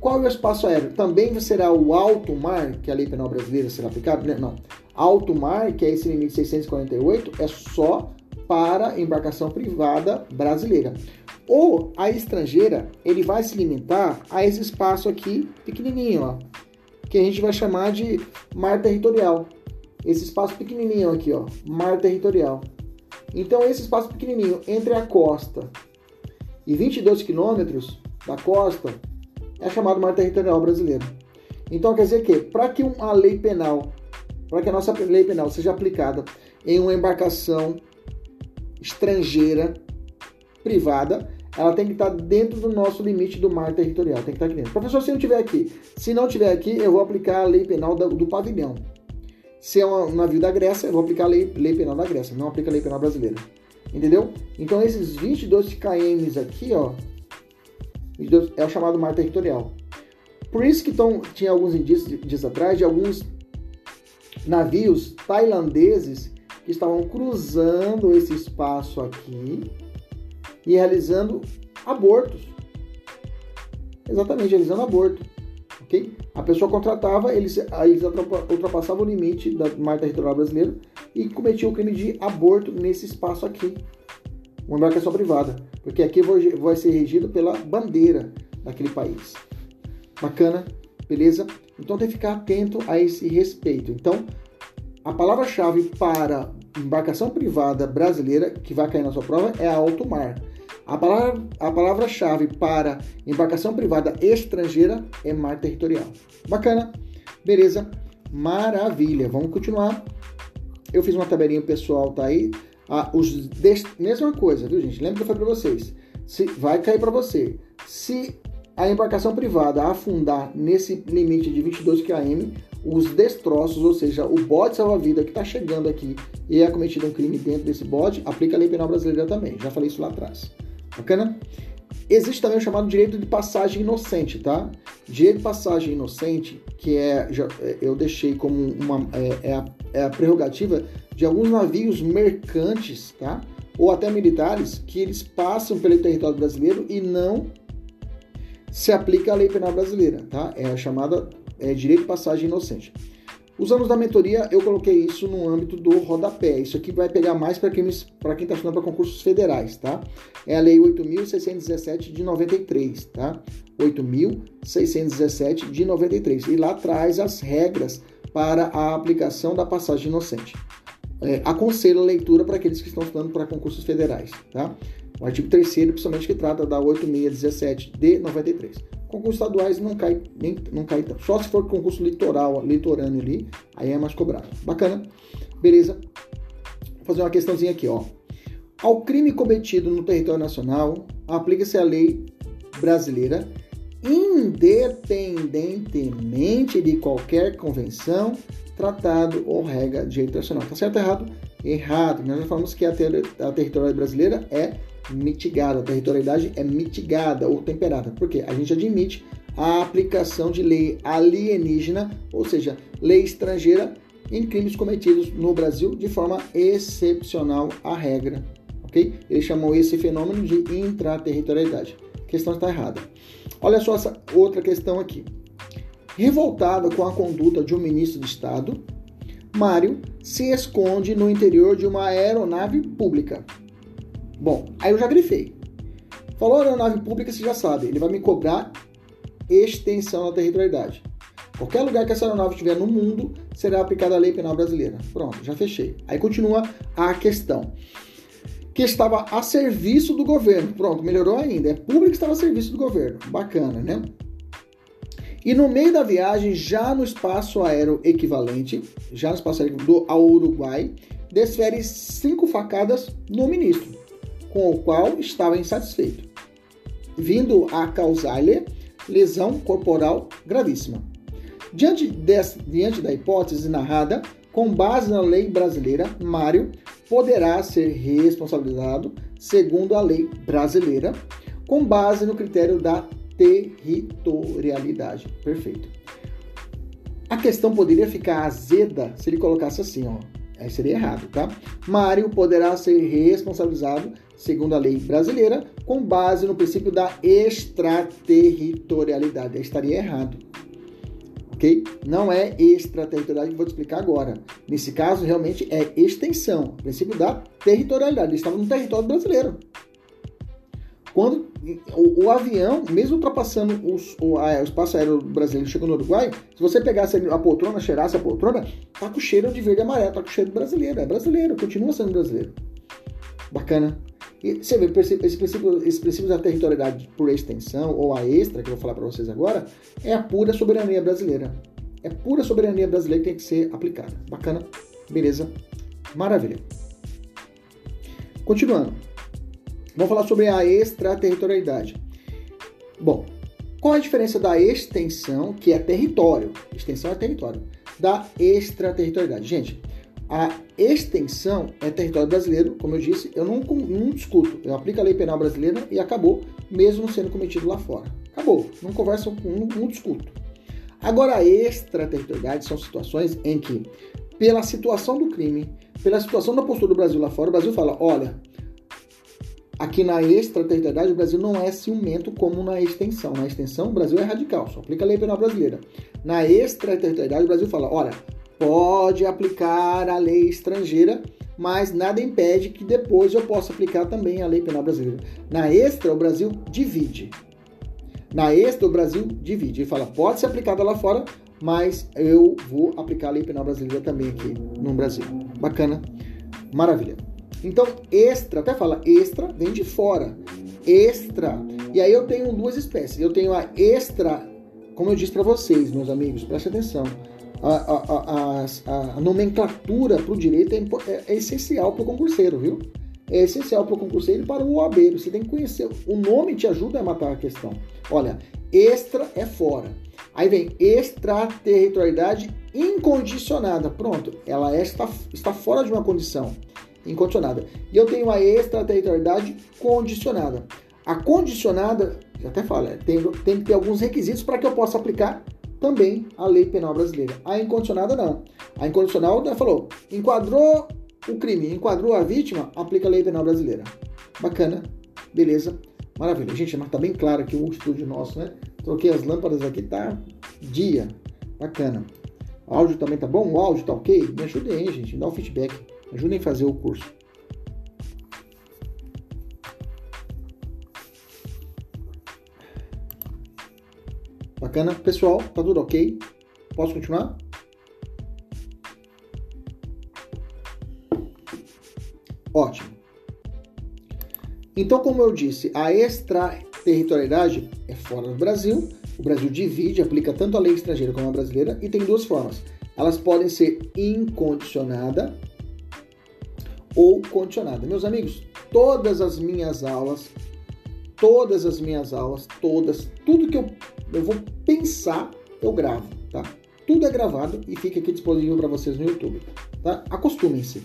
Qual é o espaço aéreo? Também será o alto mar, que a lei penal brasileira será aplicada? Não. Alto mar, que é esse limite 648, é só para embarcação privada brasileira. Ou a estrangeira, ele vai se limitar a esse espaço aqui pequenininho, ó, que a gente vai chamar de mar territorial. Esse espaço pequenininho aqui, ó, mar territorial. Então esse espaço pequenininho entre a costa e 22 quilômetros da costa é chamado mar territorial brasileiro. Então quer dizer que para que uma lei penal, para que a nossa lei penal seja aplicada em uma embarcação estrangeira privada, ela tem que estar dentro do nosso limite do mar territorial, tem que estar aqui dentro. Professor, se não tiver aqui, se não tiver aqui, eu vou aplicar a lei penal do, pavilhão. Se é um navio da Grécia, eu vou aplicar a lei, lei penal da Grécia, não aplica a lei penal brasileira. Entendeu? Então esses 22 km aqui, ó, 22, é o chamado mar territorial. Por isso que tão, tinha alguns indícios dias atrás de alguns navios tailandeses que estavam cruzando esse espaço aqui e realizando abortos. Exatamente, realizando aborto. ok? A pessoa contratava, eles, eles ultrapassavam o limite da mar territorial brasileira e cometiam o crime de aborto nesse espaço aqui. Uma embarcação privada. Porque aqui vai ser regido pela bandeira daquele país. Bacana? Beleza? Então tem que ficar atento a esse respeito. Então, a palavra-chave para embarcação privada brasileira, que vai cair na sua prova, é alto mar. A palavra, a palavra-chave para embarcação privada estrangeira é mar territorial. Bacana? Beleza? Maravilha. Vamos continuar. Eu fiz uma tabelinha pessoal, tá aí. Ah, os dest... Mesma coisa, viu, gente? Lembra que eu falei para vocês. Se... Vai cair para você. Se a embarcação privada afundar nesse limite de 22 km, os destroços, ou seja, o bote salva-vida que está chegando aqui e é cometido um crime dentro desse bote, aplica a lei penal brasileira também. Já falei isso lá atrás. Bacana? Existe também o chamado direito de passagem inocente, tá? Direito de passagem inocente, que é, já, é, eu deixei como uma, é, é, a, é a prerrogativa de alguns navios mercantes, tá? Ou até militares, que eles passam pelo território brasileiro e não se aplica a lei penal brasileira, tá? É a chamada é, direito de passagem inocente. Os anos da mentoria, eu coloquei isso no âmbito do rodapé. Isso aqui vai pegar mais para quem está estudando para concursos federais, tá? É a Lei 8.617 de 93, tá? 8.617 de 93. E lá traz as regras para a aplicação da passagem inocente. É, aconselho a leitura para aqueles que estão estudando para concursos federais, tá? O artigo 3 principalmente que trata da 8617 de 93. Concursos estaduais não cai, nem, não cai. Só se for concurso litoral, litorâneo ali, aí é mais cobrado. Bacana? Beleza? Vou fazer uma questãozinha aqui, ó. Ao crime cometido no território nacional, aplica-se a lei brasileira, independentemente de qualquer convenção, tratado ou regra de direito internacional. Tá certo ou errado? Errado. Nós já falamos que a, ter a territorial brasileira é mitigada, a territorialidade é mitigada ou temperada, porque a gente admite a aplicação de lei alienígena, ou seja, lei estrangeira em crimes cometidos no Brasil de forma excepcional à regra, ok? Eles chamam esse fenômeno de intraterritorialidade. A questão está errada. Olha só essa outra questão aqui. Revoltado com a conduta de um ministro de Estado, Mário se esconde no interior de uma aeronave pública Bom, aí eu já grifei. Falou aeronave pública, você já sabe, ele vai me cobrar extensão da territorialidade. Qualquer lugar que essa aeronave estiver no mundo, será aplicada a lei penal brasileira. Pronto, já fechei. Aí continua a questão. Que estava a serviço do governo. Pronto, melhorou ainda. É público que estava a serviço do governo. Bacana, né? E no meio da viagem, já no espaço aéreo equivalente, já no espaço aéreo do Uruguai, desfere cinco facadas no ministro com o qual estava insatisfeito, vindo a causar-lhe lesão corporal gravíssima. Diante, desse, diante da hipótese narrada, com base na lei brasileira, Mário poderá ser responsabilizado, segundo a lei brasileira, com base no critério da territorialidade. Perfeito. A questão poderia ficar azeda se ele colocasse assim, ó. Aí seria errado, tá? Mário poderá ser responsabilizado segundo a lei brasileira, com base no princípio da extraterritorialidade. Eu estaria errado. Ok? Não é extraterritorialidade que vou te explicar agora. Nesse caso, realmente é extensão. Princípio da territorialidade. Ele estava no território brasileiro. Quando o, o avião, mesmo ultrapassando os, o, a, o, espaço aéreo brasileiro, chegou no Uruguai, se você pegasse a poltrona, cheirasse a poltrona, tá com cheiro de verde e amarelo, tá com cheiro brasileiro. É brasileiro, continua sendo brasileiro. Bacana. E você vê, esse princípio, esse princípio da territorialidade por extensão, ou a extra, que eu vou falar para vocês agora, é a pura soberania brasileira. É pura soberania brasileira que tem que ser aplicada. Bacana? Beleza? Maravilha. Continuando. Vamos falar sobre a extraterritorialidade. Bom, qual a diferença da extensão, que é território? Extensão é território. Da extraterritorialidade. Gente, a extensão é território brasileiro, como eu disse, eu não, não discuto. Eu aplico a lei penal brasileira e acabou, mesmo sendo cometido lá fora. Acabou. Não converso, não, não discuto. Agora, a extraterritorialidade são situações em que, pela situação do crime, pela situação da postura do Brasil lá fora, o Brasil fala: olha, aqui na extraterritorialidade o Brasil não é ciumento como na extensão. Na extensão, o Brasil é radical, só aplica a lei penal brasileira. Na extraterritorialidade, o Brasil fala: olha, pode aplicar a lei estrangeira, mas nada impede que depois eu possa aplicar também a lei penal brasileira. Na extra, o Brasil divide. Na extra, o Brasil divide. Ele fala, pode ser aplicada lá fora, mas eu vou aplicar a lei penal brasileira também aqui no Brasil. Bacana? Maravilha. Então, extra, até fala, extra vem de fora. Extra. E aí eu tenho duas espécies. Eu tenho a extra, como eu disse para vocês, meus amigos, preste atenção a, a, a, a nomenclatura para o direito é, é, é essencial para o concurseiro, viu? É essencial para o concurseiro e para o OAB. Você tem que conhecer. O nome te ajuda a matar a questão. Olha, extra é fora. Aí vem extraterritorialidade incondicionada. Pronto, ela é, está, está fora de uma condição incondicionada. E eu tenho a extraterritorialidade condicionada. A condicionada, até fala, é, tem, tem que ter alguns requisitos para que eu possa aplicar também a lei penal brasileira. A incondicionada não. A incondicional falou, enquadrou o crime, enquadrou a vítima, aplica a lei penal brasileira. Bacana, beleza, maravilha. Gente, mas tá bem claro aqui o estúdio nosso, né? Troquei as lâmpadas aqui, tá dia. Bacana. O áudio também tá bom? O áudio tá ok? Me ajudem gente. Me dá o um feedback. Me ajudem a fazer o curso. Bacana? Pessoal, tá tudo ok? Posso continuar? Ótimo. Então, como eu disse, a extraterritorialidade é fora do Brasil. O Brasil divide, aplica tanto a lei estrangeira como a brasileira e tem duas formas. Elas podem ser incondicionada ou condicionada. Meus amigos, todas as minhas aulas, todas as minhas aulas, todas, tudo que eu eu vou pensar, eu gravo, tá? Tudo é gravado e fica aqui disponível para vocês no YouTube, tá? Acostumem-se.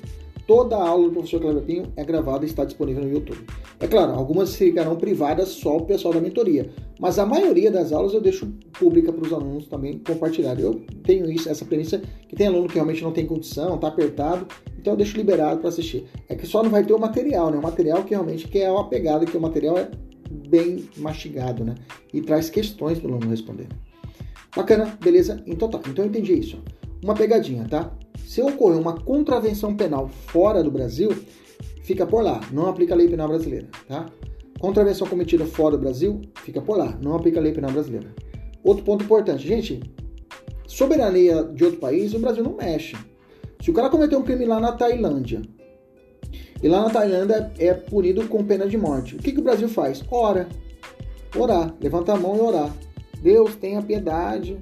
Toda a aula do professor Cleber Pinho é gravada e está disponível no YouTube. É claro, algumas ficarão privadas só o pessoal da mentoria, mas a maioria das aulas eu deixo pública para os alunos também compartilharem. Eu tenho isso, essa premissa que tem aluno que realmente não tem condição, está apertado, então eu deixo liberado para assistir. É que só não vai ter o material, né? O material que realmente que é a pegada, que o material é bem mastigado, né? E traz questões para o aluno responder. Bacana, beleza? Então tá, então eu entendi isso. Uma pegadinha, tá? Se ocorrer uma contravenção penal fora do Brasil, fica por lá, não aplica a lei penal brasileira, tá? Contravenção cometida fora do Brasil, fica por lá, não aplica a lei penal brasileira. Outro ponto importante, gente, soberania de outro país, o Brasil não mexe. Se o cara cometeu um crime lá na Tailândia, e lá na Tailândia é punido com pena de morte. O que, que o Brasil faz? Ora. Orar. Levanta a mão e orar. Deus tenha piedade.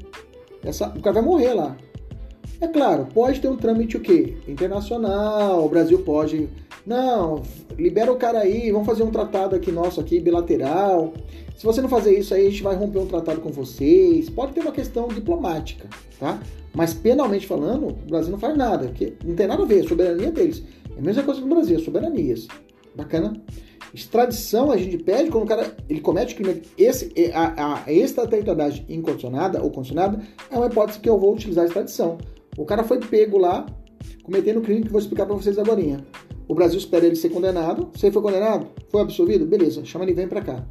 Essa, o cara vai morrer lá. É claro, pode ter um trâmite o quê? Internacional, o Brasil pode. Não, libera o cara aí, vamos fazer um tratado aqui nosso aqui, bilateral. Se você não fazer isso aí, a gente vai romper um tratado com vocês. Pode ter uma questão diplomática, tá? Mas penalmente falando, o Brasil não faz nada, porque não tem nada a ver, a soberania deles. É a mesma coisa no Brasil, soberanias. Bacana? Extradição a gente pede quando o cara ele comete crime. Esse, a, a extraterritorialidade incondicionada ou condicionada é uma hipótese que eu vou utilizar a extradição. O cara foi pego lá cometendo crime que vou explicar para vocês agora. O Brasil espera ele ser condenado. Se ele foi condenado, foi absolvido, beleza, chama ele e vem para cá.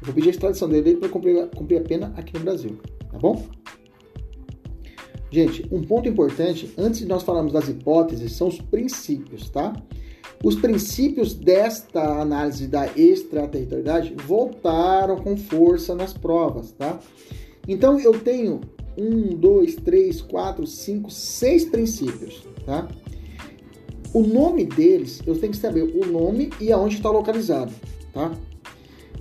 Eu vou pedir a extradição dele para cumprir, cumprir a pena aqui no Brasil. Tá bom? Gente, um ponto importante, antes de nós falarmos das hipóteses, são os princípios, tá? Os princípios desta análise da extraterritorialidade voltaram com força nas provas, tá? Então eu tenho um, dois, três, quatro, cinco, seis princípios, tá? O nome deles, eu tenho que saber o nome e aonde está localizado, tá?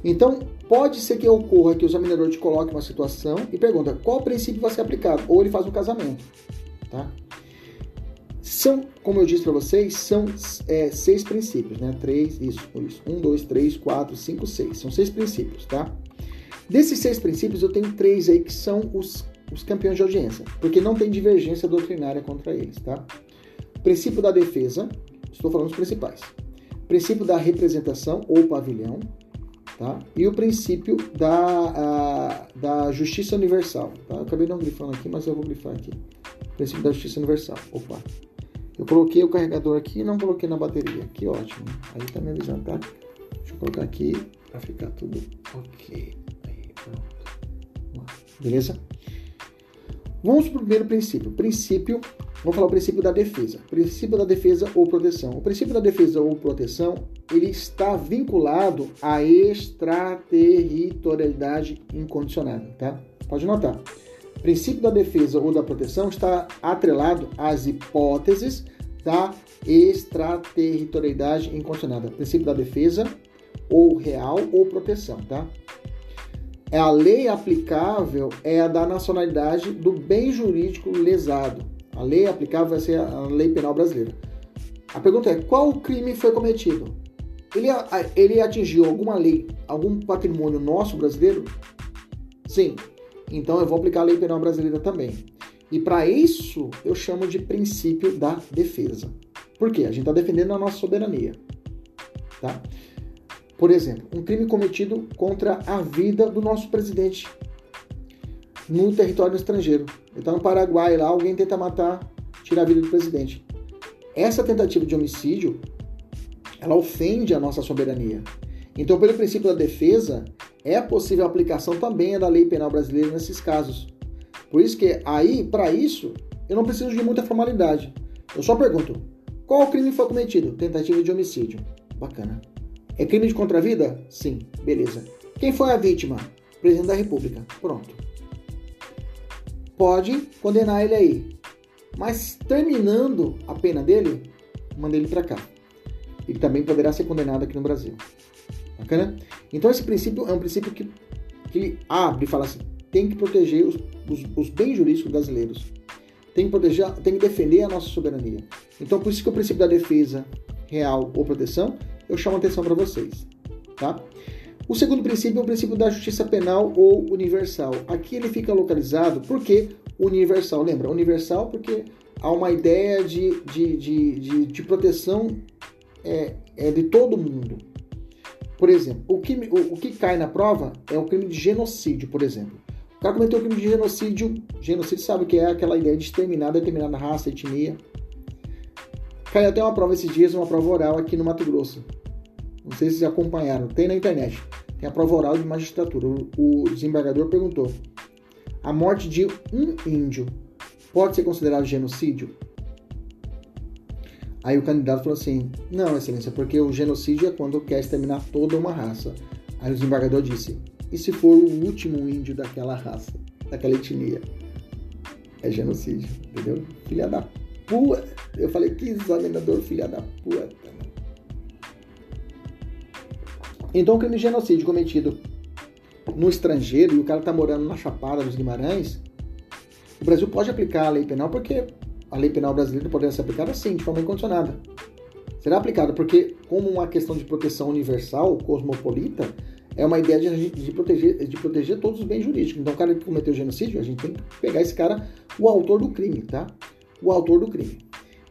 Então, pode ser que ocorra que o examinador te coloque uma situação e pergunta qual princípio vai ser aplicado, ou ele faz um casamento, tá? São, como eu disse para vocês, são é, seis princípios, né? Três, isso, isso. Um, dois, três, quatro, cinco, seis. São seis princípios, tá? Desses seis princípios, eu tenho três aí que são os, os campeões de audiência, porque não tem divergência doutrinária contra eles, tá? Princípio da defesa, estou falando os principais. Princípio da representação ou pavilhão, tá? E o princípio da, a, da justiça universal, tá? Eu acabei não grifando aqui, mas eu vou grifar aqui. Princípio da justiça universal. Opa. Eu coloquei o carregador aqui e não coloquei na bateria. Que ótimo. Aí tá me avisando, tá? Deixa eu colocar aqui para ficar tudo ok. Aí, pronto. Beleza? Vamos para o primeiro princípio. Princípio, vamos falar o princípio da defesa. Princípio da defesa ou proteção. O princípio da defesa ou proteção, ele está vinculado à extraterritorialidade incondicionada, tá? Pode notar princípio da defesa ou da proteção está atrelado às hipóteses da extraterritorialidade incondicionada. Princípio da defesa ou real ou proteção, tá? A lei aplicável é a da nacionalidade do bem jurídico lesado. A lei aplicável vai ser a lei penal brasileira. A pergunta é: qual crime foi cometido? Ele, ele atingiu alguma lei, algum patrimônio nosso brasileiro? Sim, então eu vou aplicar a lei penal brasileira também. E para isso eu chamo de princípio da defesa. Por quê? A gente está defendendo a nossa soberania. Tá? Por exemplo, um crime cometido contra a vida do nosso presidente no território estrangeiro. Ele está no Paraguai lá, alguém tenta matar, tirar a vida do presidente. Essa tentativa de homicídio, ela ofende a nossa soberania. Então, pelo princípio da defesa, é possível a aplicação também da lei penal brasileira nesses casos. Por isso que aí, para isso, eu não preciso de muita formalidade. Eu só pergunto: qual crime foi cometido? Tentativa de homicídio. Bacana. É crime de contra a vida? Sim, beleza. Quem foi a vítima? Presidente da República. Pronto. Pode condenar ele aí. Mas terminando a pena dele, manda ele para cá. Ele também poderá ser condenado aqui no Brasil. Bacana? Então esse princípio é um princípio que, que ele abre e fala assim, tem que proteger os, os, os bens jurídicos brasileiros. Tem que proteger, tem que defender a nossa soberania. Então por isso que o princípio da defesa real ou proteção, eu chamo atenção para vocês. Tá? O segundo princípio é o princípio da justiça penal ou universal. Aqui ele fica localizado porque universal, lembra? Universal porque há uma ideia de, de, de, de, de proteção é, é de todo mundo. Por exemplo, o que, o, o que cai na prova é o crime de genocídio, por exemplo. O cara cometeu o crime de genocídio. Genocídio sabe o que é aquela ideia de exterminar determinada raça, etnia. Caiu até uma prova esses dias, uma prova oral aqui no Mato Grosso. Não sei se vocês acompanharam. Tem na internet. Tem a prova oral de magistratura. O, desembargador perguntou: a morte de um índio pode ser considerado genocídio? Aí o candidato falou assim: Não, Excelência, porque o genocídio é quando quer exterminar toda uma raça. Aí o desembargador disse: E se for o último índio daquela raça, daquela etnia? É genocídio, entendeu? Filha da puta. Eu falei: Que examinador, filha da puta. Então, o crime de genocídio cometido no estrangeiro e o cara tá morando na Chapada dos Guimarães, o Brasil pode aplicar a lei penal porque a lei penal brasileira poderia ser aplicada sim, de forma incondicionada. Será aplicada porque, como uma questão de proteção universal, cosmopolita, é uma ideia de, de, proteger, de proteger todos os bens jurídicos. Então, o cara que cometeu genocídio, a gente tem que pegar esse cara, o autor do crime, tá? O autor do crime.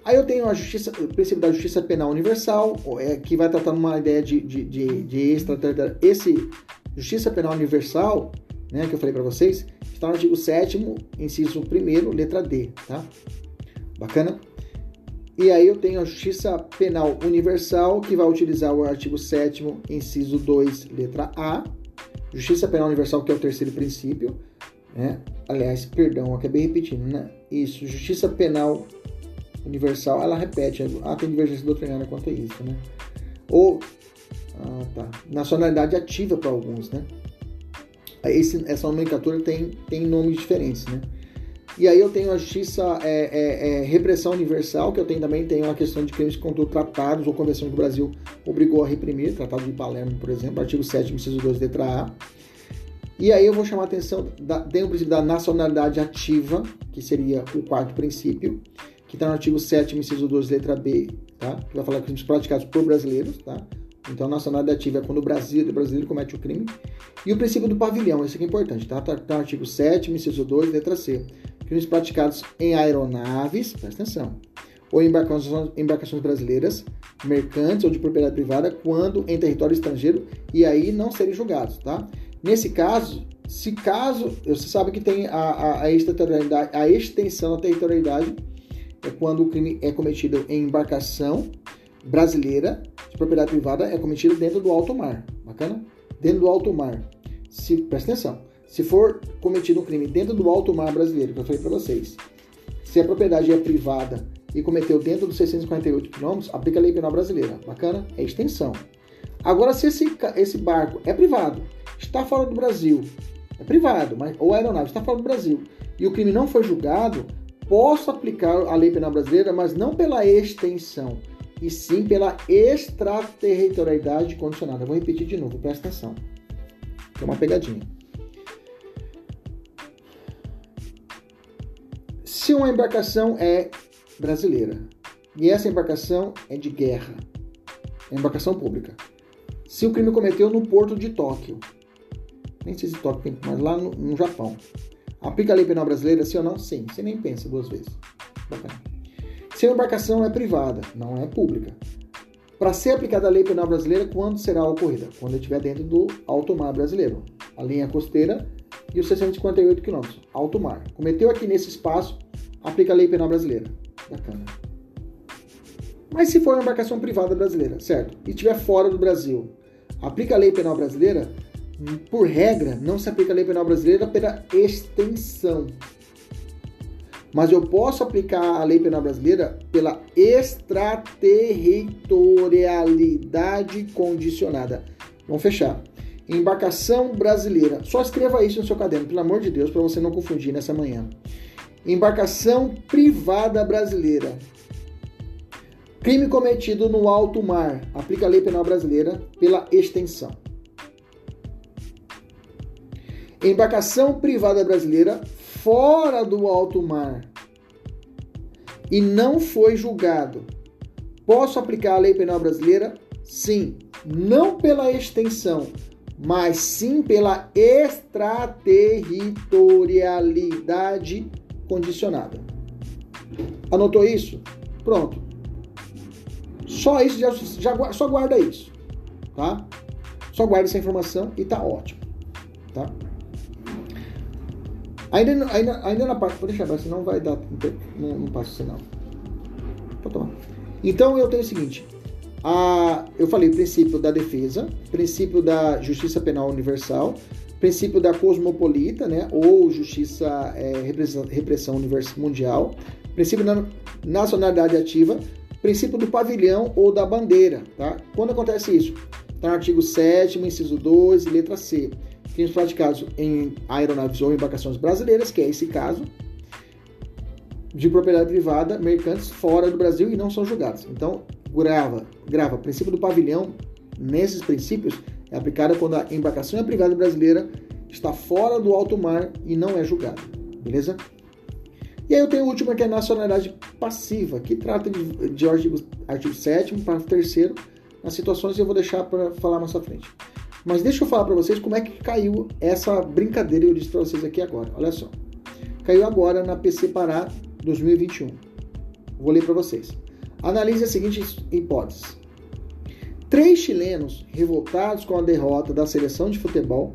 Aí eu tenho a justiça, o princípio da justiça penal universal, é, que vai tratar uma ideia de, de, de, de extra, esse justiça penal universal, né, que eu falei para vocês, está no artigo 7 inciso 1 letra D, tá? Bacana? E aí eu tenho a Justiça Penal Universal, que vai utilizar o artigo 7 inciso 2, letra A. Justiça Penal Universal, que é o terceiro princípio. Né? Aliás, perdão, acabei repetindo, né? Isso, Justiça Penal Universal, ela repete, ah, tem divergência doutrinária quanto a isso, né? Ou, ah, tá, nacionalidade ativa para alguns, né? Esse, essa nomenclatura tem, tem nomes diferentes, né? E aí eu tenho a justiça é, é, é, repressão universal, que eu tenho também tenho a questão de crimes contra tratados ou convenção que o Brasil obrigou a reprimir, Tratado de Palermo, por exemplo, artigo 7 inciso 2, letra A. E aí eu vou chamar a atenção, da, tem o princípio da nacionalidade ativa, que seria o quarto princípio, que está no artigo 7 inciso 2, letra B, tá? que vai falar crimes praticados por brasileiros, tá? Então, nacionalidade ativa é quando o Brasil, o brasileiro comete o crime. E o princípio do pavilhão, esse aqui é importante, tá? Está tá no artigo 7 inciso 2, letra C crimes praticados em aeronaves, presta atenção, ou embarcações, embarcações brasileiras, mercantes ou de propriedade privada, quando em território estrangeiro, e aí não serem julgados, tá? Nesse caso, se caso, você sabe que tem a, a, a extensão da territorialidade é quando o crime é cometido em embarcação brasileira de propriedade privada, é cometido dentro do alto mar, bacana? Dentro do alto mar. Se, presta atenção. Se for cometido um crime dentro do alto mar brasileiro, que eu falei para vocês, se a propriedade é privada e cometeu dentro dos 648 quilômetros, aplica a lei penal brasileira. Bacana? É extensão. Agora, se esse, esse barco é privado, está fora do Brasil, é privado, mas, ou a aeronave está fora do Brasil, e o crime não foi julgado, posso aplicar a lei penal brasileira, mas não pela extensão, e sim pela extraterritorialidade condicionada. Vou repetir de novo, presta atenção. É uma pegadinha. Se uma embarcação é brasileira e essa embarcação é de guerra, é embarcação pública, se o crime cometeu no porto de Tóquio, nem sei se Tóquio, mas lá no, no Japão, aplica a lei penal brasileira, sim ou não? Sim, você nem pensa duas vezes. Bacana. Se a embarcação é privada, não é pública, para ser aplicada a lei penal brasileira, quando será ocorrida? Quando estiver dentro do alto mar brasileiro. A linha costeira e os 658 quilômetros, alto mar. Cometeu aqui nesse espaço, aplica a lei penal brasileira. Bacana. Mas se for uma embarcação privada brasileira, certo? E estiver fora do Brasil, aplica a lei penal brasileira? Por regra, não se aplica a lei penal brasileira pela extensão. Mas eu posso aplicar a lei penal brasileira pela extraterritorialidade condicionada. Vamos fechar. Embarcação brasileira. Só escreva isso no seu caderno, pelo amor de Deus, para você não confundir nessa manhã. Embarcação privada brasileira. Crime cometido no alto mar. Aplica a lei penal brasileira pela extensão. Embarcação privada brasileira fora do alto mar e não foi julgado. Posso aplicar a lei penal brasileira? Sim, não pela extensão, mas sim pela extraterritorialidade condicionada. Anotou isso? Pronto. Só isso, já, já, só guarda isso, tá? Só guarda essa informação e tá ótimo, Ainda, ainda, ainda na parte, vou deixar, senão vai dar, não, não passo sinal. Então eu tenho o seguinte, a, eu falei princípio da defesa, princípio da justiça penal universal, princípio da cosmopolita, né, ou justiça é, repressão, repressão mundial, princípio da nacionalidade ativa, princípio do pavilhão ou da bandeira, tá? Quando acontece isso? Está no artigo 7 inciso 2 e letra C. Crimes praticados em aeronaves ou embarcações brasileiras, que é esse caso, de propriedade privada, mercantes fora do Brasil e não são julgados. Então, grava, grava, princípio do pavilhão, nesses princípios, é aplicada quando a embarcação é privada brasileira está fora do alto mar e não é julgada, beleza? E aí eu tenho o último que é a nacionalidade passiva, que trata de, de artigo, artigo 7 para o 3 nas situações eu vou deixar para falar mais à frente. Mas deixa eu falar para vocês como é que caiu essa brincadeira, eu disse para vocês aqui agora. Olha só. Caiu agora na PC Pará 2021. Vou ler para vocês. Analise a seguinte hipótese. Três chilenos revoltados com a derrota da seleção de futebol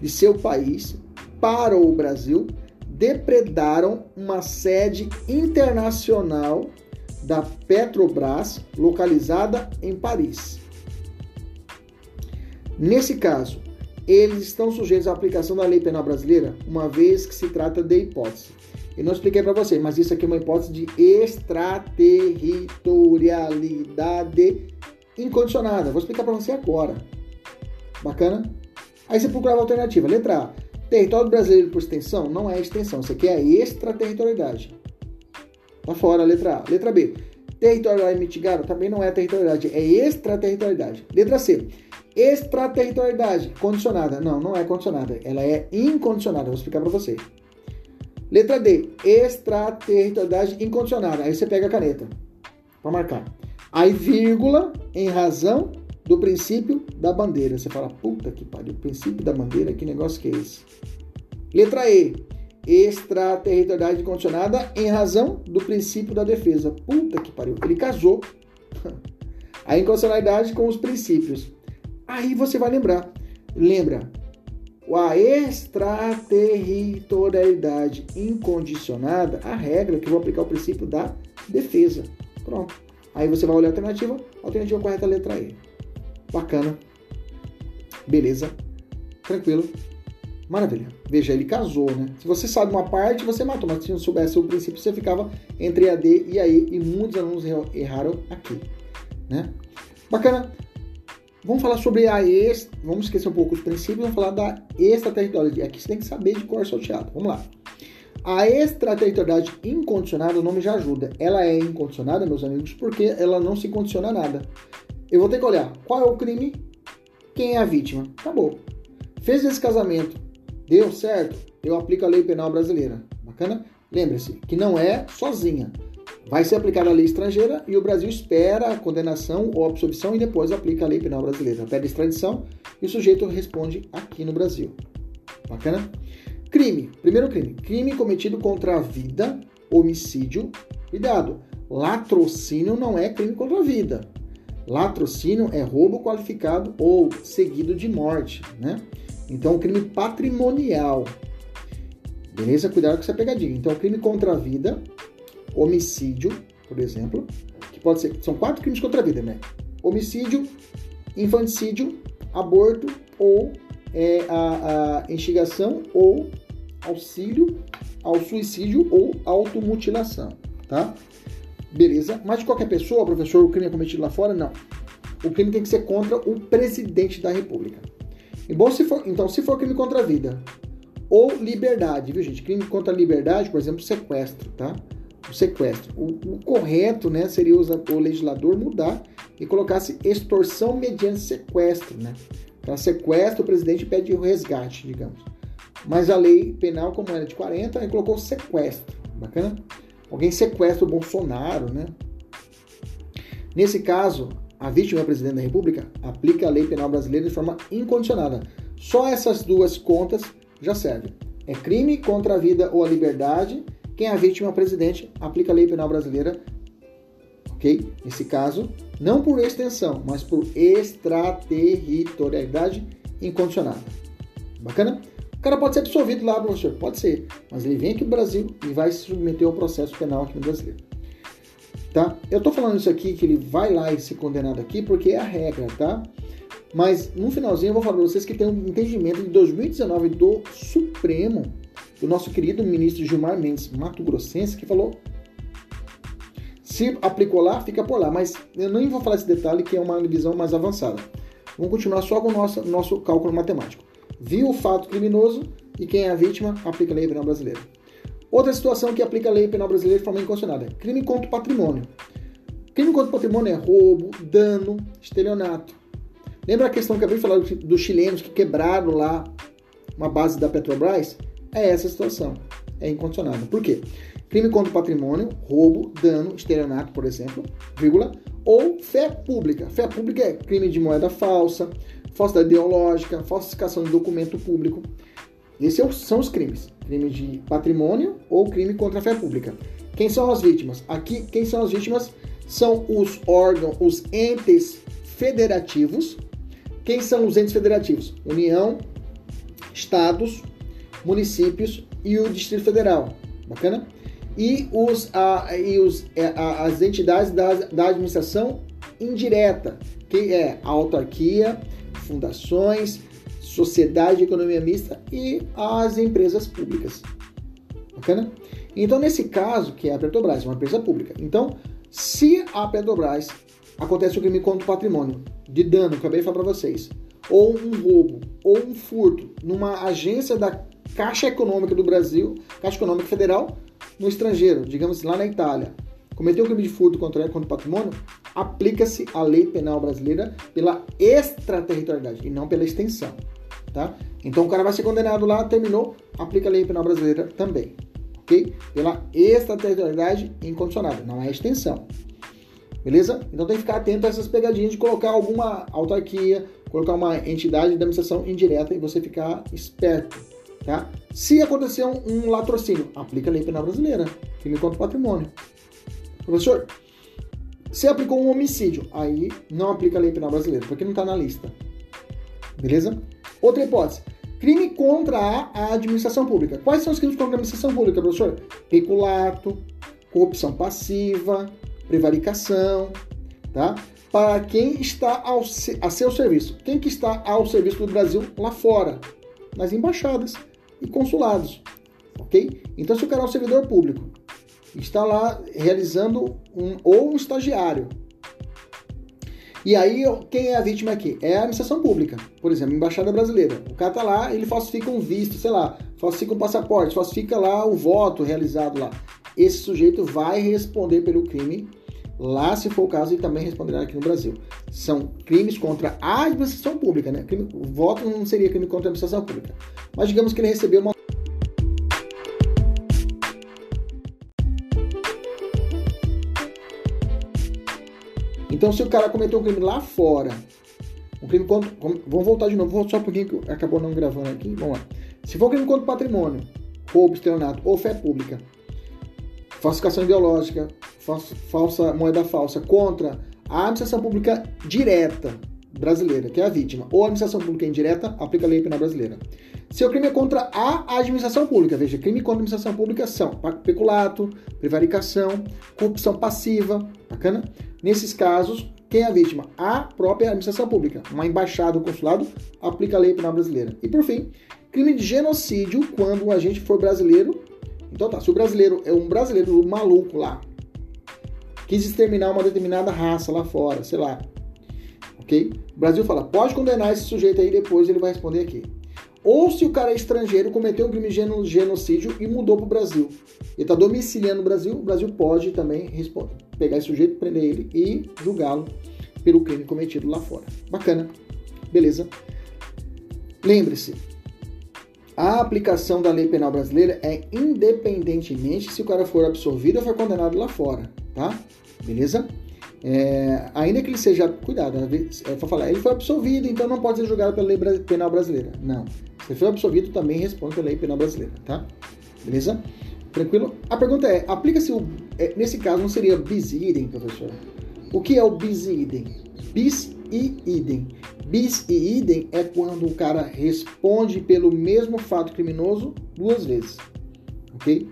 de seu país para o Brasil depredaram uma sede internacional da Petrobras localizada em Paris. Nesse caso, eles estão sujeitos à aplicação da lei penal brasileira, uma vez que se trata de hipótese. Eu não expliquei para vocês, mas isso aqui é uma hipótese de extraterritorialidade incondicionada. Vou explicar para você agora. Bacana? Aí você procurava a alternativa. Letra A. Território brasileiro por extensão não é extensão, isso aqui é extraterritorialidade. Tá fora letra A. Letra B. Territorialidade mitigada também não é territorialidade, é extraterritorialidade. Letra C. Extraterritorialidade condicionada. Não, não é condicionada, ela é incondicionada. Vou explicar para você. Letra D. Extraterritorialidade incondicionada. Aí você pega a caneta para marcar. Aí vírgula em razão do princípio da bandeira. Você fala, puta que pariu, princípio da bandeira, que negócio que é esse? Letra E, extraterritorialidade condicionada em razão do princípio da defesa. Puta que pariu, ele casou [laughs] a incondicionalidade com os princípios. Aí você vai lembrar, lembra, a extraterritorialidade incondicionada, a regra que eu vou aplicar o princípio da defesa. Pronto. Aí você vai olhar a alternativa, a alternativa correta é a letra E. Bacana. Beleza. Tranquilo. Maravilha. Veja, ele casou, né? Se você sabe uma parte, você matou, mas se não soubesse o princípio, você ficava entre a D e a E, e muitos alunos erraram aqui, né? Bacana. Vamos falar sobre a ex, vamos esquecer um pouco os princípios, vamos falar da extraterritorialidade. Aqui você tem que saber de cor salteado. Vamos lá. A extraterritorialidade incondicionada, o nome já ajuda. Ela é incondicionada, meus amigos, porque ela não se condiciona a nada. Eu vou ter que olhar qual é o crime, quem é a vítima. Acabou. Fez esse casamento, deu certo, eu aplico a lei penal brasileira. Bacana? Lembre-se que não é sozinha. Vai ser aplicada a lei estrangeira e o Brasil espera a condenação ou absolvição e depois aplica a lei penal brasileira. Pede extradição e o sujeito responde aqui no Brasil. Bacana? Crime. Primeiro crime. Crime cometido contra a vida, homicídio. Cuidado. Latrocínio não é crime contra a vida. Latrocínio é roubo qualificado ou seguido de morte, né? Então, crime patrimonial. Beleza? Cuidado com essa pegadinha. Então, crime contra a vida, homicídio, por exemplo, que pode ser. São quatro crimes contra a vida, né? Homicídio, infanticídio, aborto ou é, a, a instigação ou auxílio ao suicídio ou automutilação, tá? Beleza. Mas de qualquer pessoa, professor, o crime é cometido lá fora? Não. O crime tem que ser contra o presidente da república. E bom, se for, então, se for crime contra a vida ou liberdade, viu, gente? Crime contra a liberdade, por exemplo, sequestro, tá? O sequestro. O, o correto, né, seria o legislador mudar e colocasse extorsão mediante sequestro, né? Para sequestro, o presidente pede o resgate, digamos. Mas a lei penal, como era de 40, aí colocou sequestro. Bacana? Alguém sequestra o Bolsonaro, né? Nesse caso, a vítima é o presidente da República aplica a lei penal brasileira de forma incondicionada. Só essas duas contas já servem. É crime contra a vida ou a liberdade. Quem é a vítima é o presidente, aplica a lei penal brasileira. Ok? Nesse caso, não por extensão, mas por extraterritorialidade incondicionada. Bacana? O cara pode ser absolvido lá, professor? Pode ser. Mas ele vem aqui no Brasil e vai se submeter ao processo penal aqui no Brasil. Tá? Eu tô falando isso aqui, que ele vai lá e ser condenado aqui, porque é a regra, tá? Mas no finalzinho eu vou falar para vocês que tem um entendimento de 2019 do Supremo, do nosso querido ministro Gilmar Mendes Mato Grossense, que falou se aplicou lá, fica por lá. Mas eu nem vou falar esse detalhe que é uma visão mais avançada. Vamos continuar só com o nosso, nosso cálculo matemático viu o fato criminoso e quem é a vítima aplica a lei penal brasileira. Outra situação que aplica a lei penal brasileira de forma incondicionada é crime contra o patrimônio. Crime contra o patrimônio é roubo, dano, estelionato. Lembra a questão que eu acabei de falar dos chilenos que quebraram lá uma base da Petrobras? É essa situação. É incondicionada. Por quê? Crime contra o patrimônio, roubo, dano, estelionato, por exemplo, vírgula, ou fé pública. Fé pública é crime de moeda falsa, falsidade ideológica, falsificação de documento público. Esses é são os crimes. Crime de patrimônio ou crime contra a fé pública. Quem são as vítimas? Aqui, quem são as vítimas? São os órgãos, os entes federativos. Quem são os entes federativos? União, estados, municípios e o Distrito Federal. Bacana? E, os, a, e os, é, a, as entidades da, da administração indireta, que é a autarquia, fundações, sociedade de economia mista e as empresas públicas. Bacana? Então, nesse caso, que é a Petrobras, uma empresa pública. Então, se a Petrobras acontece um crime contra o patrimônio, de dano, acabei de falar para vocês, ou um roubo, ou um furto numa agência da Caixa Econômica do Brasil, Caixa Econômica Federal, no estrangeiro, digamos lá na Itália, cometeu um crime de furto contra, contra o patrimônio, aplica-se a lei penal brasileira pela extraterritorialidade e não pela extensão. Tá? Então o cara vai ser condenado lá, terminou, aplica a lei penal brasileira também. Ok? Pela extraterritorialidade incondicionada, não é extensão. Beleza? Então tem que ficar atento a essas pegadinhas de colocar alguma autarquia, colocar uma entidade de administração indireta e você ficar esperto. Tá? Se acontecer um, um latrocínio, aplica a lei penal brasileira, crime contra o patrimônio. Professor, se aplicou um homicídio, aí não aplica a lei penal brasileira, porque não está na lista. Beleza? Outra hipótese. Crime contra a administração pública. Quais são os crimes contra a administração pública, professor? Peculato, corrupção passiva, prevaricação, tá? Para quem está ao, a seu serviço. Quem que está ao serviço do Brasil lá fora? Nas embaixadas e consulados, ok? Então, se o cara é um servidor público, está lá realizando um ou um estagiário. E aí, quem é a vítima aqui? É a administração pública. Por exemplo, a embaixada brasileira. O cara tá lá, ele falsifica um visto, sei lá, falsifica um passaporte, falsifica lá o voto realizado lá. Esse sujeito vai responder pelo crime lá, se for o caso, e também responderá aqui no Brasil. São crimes contra a administração pública, né? Crime, o voto não seria crime contra a administração pública. Mas digamos que ele recebeu uma Então, se o cara cometeu um crime lá fora, um crime contra. Vamos voltar de novo, só um pouquinho que acabou não gravando aqui. Vamos lá. Se for um crime contra o patrimônio, roubo, estelionato ou fé pública, falsificação ideológica, falsa, falsa moeda falsa contra a administração pública direta brasileira, que é a vítima, ou a administração pública indireta, aplica a lei penal brasileira. Se o crime é contra a administração pública, veja, crime contra a administração pública são peculato, prevaricação, corrupção passiva, bacana? Nesses casos, quem é a vítima? A própria administração pública. Uma embaixada ou consulado aplica a lei penal brasileira. E por fim, crime de genocídio quando um agente for brasileiro. Então tá, se o brasileiro é um brasileiro maluco lá, quis exterminar uma determinada raça lá fora, sei lá. Ok? O Brasil fala, pode condenar esse sujeito aí, depois ele vai responder aqui. Ou se o cara é estrangeiro, cometeu um crime de genocídio e mudou para o Brasil. Ele está domiciliando no Brasil, o Brasil pode também responder pegar esse sujeito, prender ele e julgá-lo pelo crime cometido lá fora. Bacana. Beleza? Lembre-se, a aplicação da lei penal brasileira é independentemente se o cara for absolvido ou for condenado lá fora, tá? Beleza? É, ainda que ele seja, cuidado, é para falar, ele foi absolvido, então não pode ser julgado pela lei penal brasileira. Não. Se foi absolvido, também responde pela lei penal brasileira, tá? Beleza? Tranquilo? A pergunta é, aplica-se o... É, nesse caso, não seria bis idem, professor? O que é o bis idem? Bis e idem. Bis e idem é quando o cara responde pelo mesmo fato criminoso duas vezes. Ok?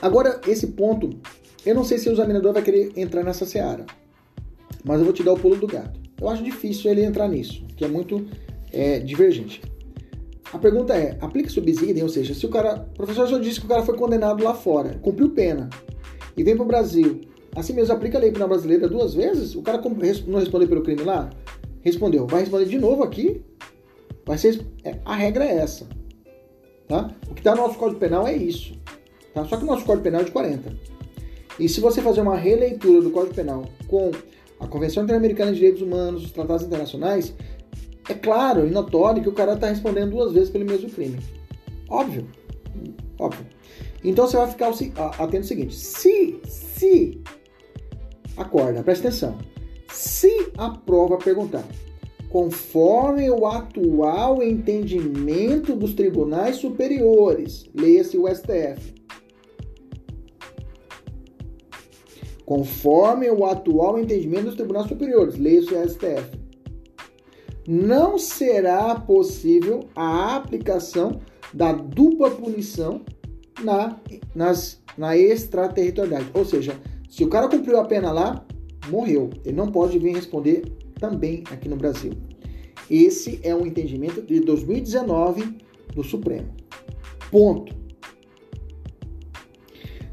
Agora, esse ponto, eu não sei se o examinador vai querer entrar nessa seara, mas eu vou te dar o pulo do gato. Eu acho difícil ele entrar nisso, que é muito é, divergente. A pergunta é, aplica subsídio, ou seja, se o cara, o professor só disse que o cara foi condenado lá fora, cumpriu pena e vem para o Brasil, assim mesmo aplica a lei penal brasileira duas vezes, o cara não respondeu pelo crime lá? Respondeu. Vai responder de novo aqui? Vai ser, é, a regra é essa. Tá? O que está no nosso Código Penal é isso. Tá? Só que o nosso Código Penal é de 40. E se você fazer uma releitura do Código Penal com a Convenção Interamericana de Direitos Humanos, os tratados internacionais, é claro e notório que o cara está respondendo duas vezes pelo mesmo crime. Óbvio. Óbvio. Então você vai ficar atento ao seguinte: se, se, acorda, presta atenção. Se a prova perguntar, conforme o atual entendimento dos tribunais superiores, leia-se o STF, conforme o atual entendimento dos tribunais superiores, leia-se o STF, não será possível a aplicação da dupla punição na, nas, na extraterritorialidade. Ou seja, se o cara cumpriu a pena lá, morreu. Ele não pode vir responder também aqui no Brasil. Esse é um entendimento de 2019 do Supremo. Ponto.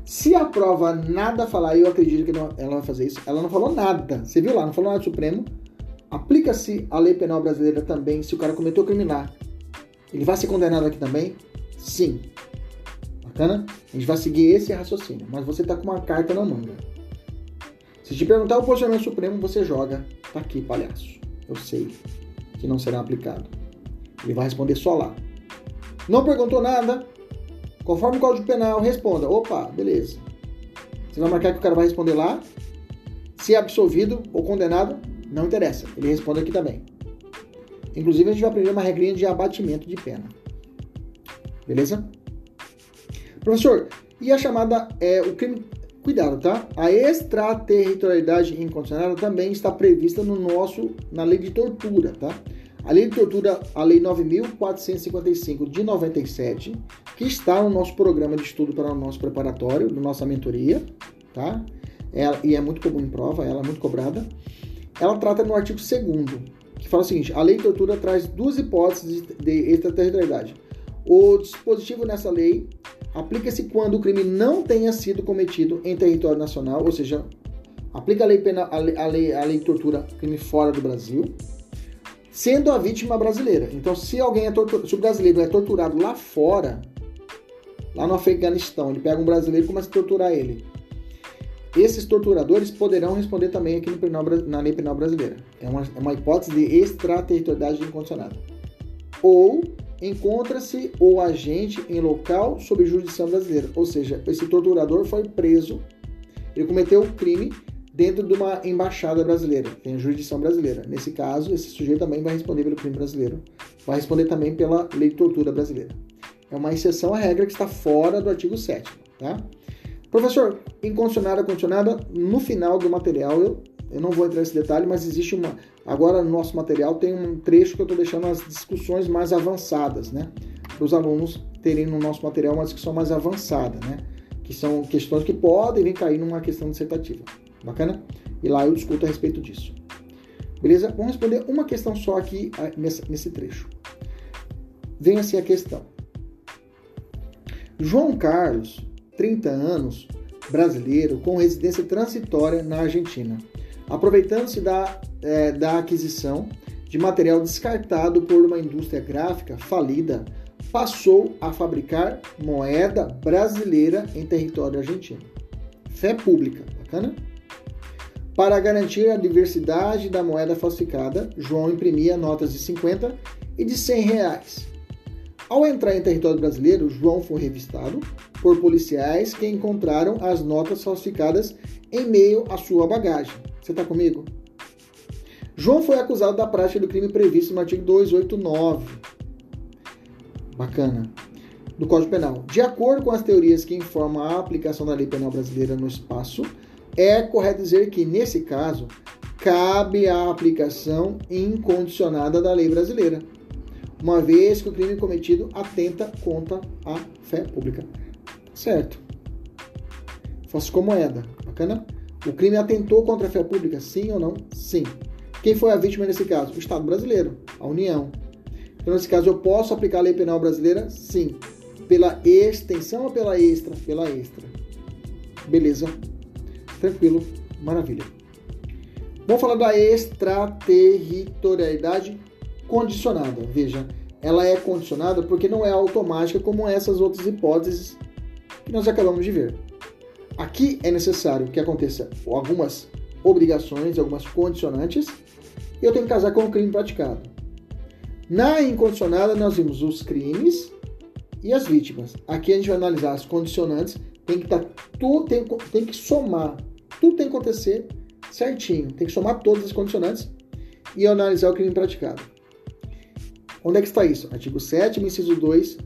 Se a prova nada falar, eu acredito que não, ela vai fazer isso. Ela não falou nada. Você viu lá? Não falou nada do Supremo Aplica-se a lei penal brasileira também se o cara cometeu crime lá. Ele vai ser condenado aqui também? Sim. Bacana? A gente vai seguir esse raciocínio, mas você tá com uma carta na manga. Se te perguntar o posicionamento supremo, você joga. Tá aqui, palhaço. Eu sei que não será aplicado. Ele vai responder só lá. Não perguntou nada? Conforme o Código Penal, responda. Opa, beleza. Você vai marcar que o cara vai responder lá. Se é absolvido ou condenado, não interessa. Ele responde aqui também. Inclusive, a gente vai aprender uma regrinha de abatimento de pena. Beleza? Professor, e a chamada é o crime. Cuidado, tá? A extraterritorialidade incondicionada também está prevista no nosso na lei de tortura, tá? A lei de tortura, a lei 9455 de 97, que está no nosso programa de estudo para o nosso preparatório, na nossa mentoria, tá? Ela, e é muito comum em prova, ela é muito cobrada. Ela trata no artigo 2 que fala o seguinte: a lei de tortura traz duas hipóteses de extraterritorialidade. O dispositivo nessa lei aplica-se quando o crime não tenha sido cometido em território nacional, ou seja, aplica a lei, penal, a lei, a lei, a lei de tortura crime fora do Brasil, sendo a vítima brasileira. Então, se alguém é torturado, se o brasileiro é torturado lá fora, lá no Afeganistão, ele pega um brasileiro e começa a torturar ele. Esses torturadores poderão responder também aqui no penal, na lei penal brasileira. É uma, é uma hipótese de extraterritorialidade incondicionada. Ou encontra-se o agente em local sob jurisdição brasileira, ou seja, esse torturador foi preso, ele cometeu o crime dentro de uma embaixada brasileira, tem jurisdição brasileira. Nesse caso, esse sujeito também vai responder pelo crime brasileiro, vai responder também pela lei de tortura brasileira. É uma exceção à regra que está fora do artigo 7 tá? Professor, incondicionada, condicionada, no final do material, eu, eu não vou entrar nesse detalhe, mas existe uma. Agora no nosso material tem um trecho que eu estou deixando as discussões mais avançadas, né? Para os alunos terem no nosso material uma discussão mais avançada, né? Que são questões que podem vir cair numa questão dissertativa. Bacana? E lá eu discuto a respeito disso. Beleza? Vamos responder uma questão só aqui nesse trecho. Vem assim a questão. João Carlos 30 anos, brasileiro, com residência transitória na Argentina, aproveitando-se da, é, da aquisição de material descartado por uma indústria gráfica falida, passou a fabricar moeda brasileira em território argentino. Fé pública, bacana? Para garantir a diversidade da moeda falsificada, João imprimia notas de 50 e de 100 reais. Ao entrar em território brasileiro, João foi revistado por policiais que encontraram as notas falsificadas em meio à sua bagagem. Você está comigo? João foi acusado da prática do crime previsto no artigo 289. Bacana. Do Código Penal. De acordo com as teorias que informam a aplicação da lei penal brasileira no espaço, é correto dizer que, nesse caso, cabe a aplicação incondicionada da lei brasileira, uma vez que o crime cometido atenta contra a fé pública. Certo. Falsificou moeda. Bacana? O crime atentou contra a fé pública, sim ou não? Sim. Quem foi a vítima nesse caso? O Estado brasileiro, a União. Então, nesse caso, eu posso aplicar a lei penal brasileira? Sim. Pela extensão ou pela extra? Pela extra. Beleza. Tranquilo. Maravilha. Vamos falar da extraterritorialidade condicionada. Veja, ela é condicionada porque não é automática como essas outras hipóteses que nós acabamos de ver. Aqui é necessário que aconteça algumas obrigações, algumas condicionantes, e eu tenho que casar com o crime praticado. Na incondicionada, nós vimos os crimes e as vítimas. Aqui a gente vai analisar as condicionantes, tem que, tá, tudo, tem, tem que somar, tudo tem que acontecer certinho, tem que somar todas as condicionantes e analisar o crime praticado. Onde é que está isso? Artigo 7, inciso 2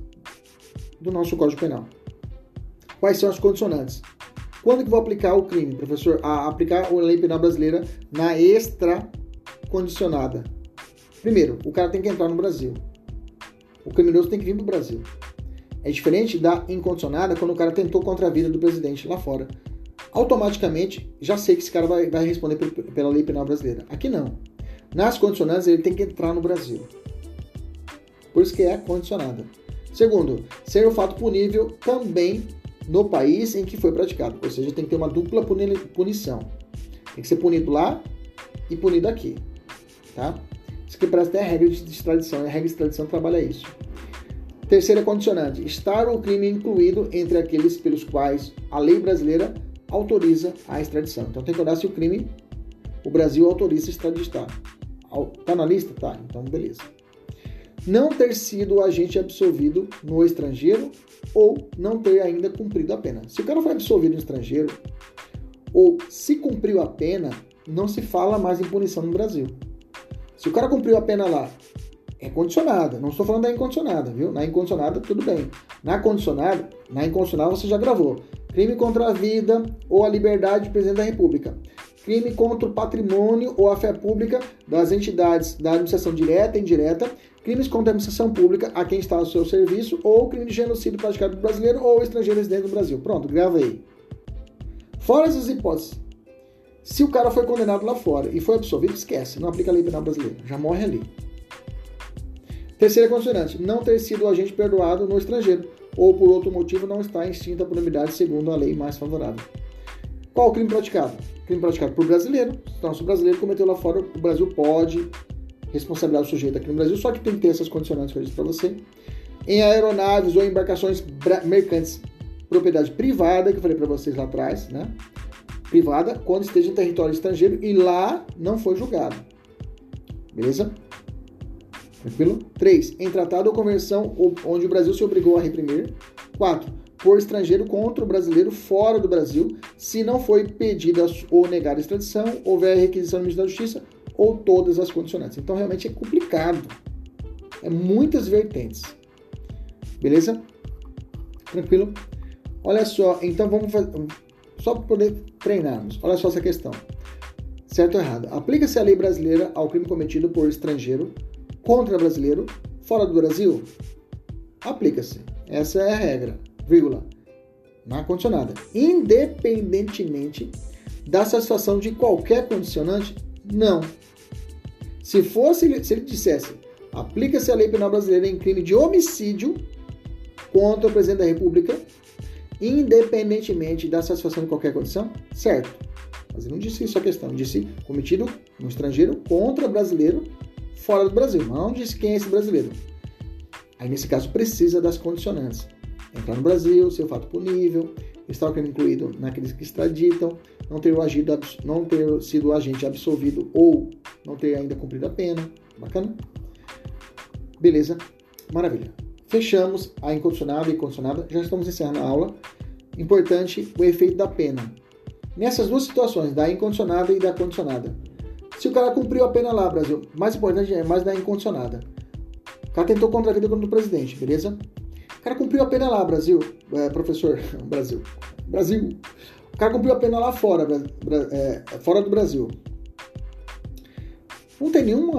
do nosso Código Penal. Quais são as condicionantes? Quando que vou aplicar o crime, professor? A aplicar a lei penal brasileira na extra condicionada. Primeiro, o cara tem que entrar no Brasil. O criminoso tem que vir para o Brasil. É diferente da incondicionada quando o cara tentou contra a vida do presidente lá fora. Automaticamente, já sei que esse cara vai, vai responder pela lei penal brasileira. Aqui não. Nas condicionadas, ele tem que entrar no Brasil. Por isso que é condicionada. Segundo, ser o fato punível também no país em que foi praticado. Ou seja, tem que ter uma dupla punição. Tem que ser punido lá e punido aqui. tá? Isso que parece até a regra de extradição, a regra de extradição trabalha isso. Terceira condicionante: estar o crime incluído entre aqueles pelos quais a lei brasileira autoriza a extradição. Então tem que olhar se o crime o Brasil autoriza extraditar. Tá na lista? Tá, então beleza. Não ter sido agente absolvido no estrangeiro ou não ter ainda cumprido a pena. Se o cara foi absolvido no estrangeiro ou se cumpriu a pena, não se fala mais em punição no Brasil. Se o cara cumpriu a pena lá, é condicionada. Não estou falando da incondicionada, viu? Na incondicionada, tudo bem. Na condicionada, na incondicional você já gravou. Crime contra a vida ou a liberdade do presidente da República. Crime contra o patrimônio ou a fé pública das entidades da administração direta e indireta. Crimes contra a administração pública a quem está ao seu serviço ou crime de genocídio praticado por brasileiro ou estrangeiro residente no Brasil. Pronto, grava aí. Fora essas hipóteses, se o cara foi condenado lá fora e foi absolvido, esquece, não aplica a lei penal brasileira, já morre ali. Terceira condicionante, não ter sido o agente perdoado no estrangeiro ou por outro motivo não está extinta a punibilidade segundo a lei mais favorável. Qual o crime praticado? Crime praticado por brasileiro. Então, se o brasileiro cometeu lá fora, o Brasil pode responsabilizar o sujeito aqui no Brasil, só que tem que ter essas condicionantes que eu disse para você. Em aeronaves ou embarcações mercantes, propriedade privada, que eu falei para vocês lá atrás, né? privada quando esteja em território estrangeiro e lá não foi julgado. Beleza? Tranquilo? 3. Em tratado ou conversão onde o Brasil se obrigou a reprimir. 4. Por estrangeiro contra o brasileiro fora do Brasil, se não foi pedida ou negada extradição, houver requisição do Ministério da Justiça ou todas as condicionantes. Então realmente é complicado. É muitas vertentes. Beleza? Tranquilo? Olha só, então vamos fazer só para poder treinarmos. Olha só essa questão. Certo ou errado? Aplica-se a lei brasileira ao crime cometido por estrangeiro contra brasileiro fora do Brasil? Aplica-se. Essa é a regra. Vírgula. Na condicionada. Independentemente da satisfação de qualquer condicionante? Não. Se fosse, se ele dissesse, aplica-se a lei penal brasileira em crime de homicídio contra o presidente da República, independentemente da satisfação de qualquer condição, certo. Mas ele não disse isso a questão, disse cometido no estrangeiro contra brasileiro fora do Brasil. Não disse quem é esse brasileiro. Aí nesse caso precisa das condicionantes. Entrar no Brasil, ser fato punível, estar incluído naqueles que extraditam, não ter, agido, não ter sido agente absolvido ou não ter ainda cumprido a pena. Bacana? Beleza? Maravilha. Fechamos a incondicionada e condicionada. Já estamos encerrando a aula. Importante o efeito da pena. Nessas duas situações, da incondicionada e da condicionada. Se o cara cumpriu a pena lá, Brasil, mais importante é mais da incondicionada. O cara tentou contra a vida o presidente, beleza? O cara cumpriu a pena lá, Brasil. É, professor, [laughs] Brasil. Brasil. O cara cumpriu a pena lá fora, é, fora do Brasil. Não tem nenhum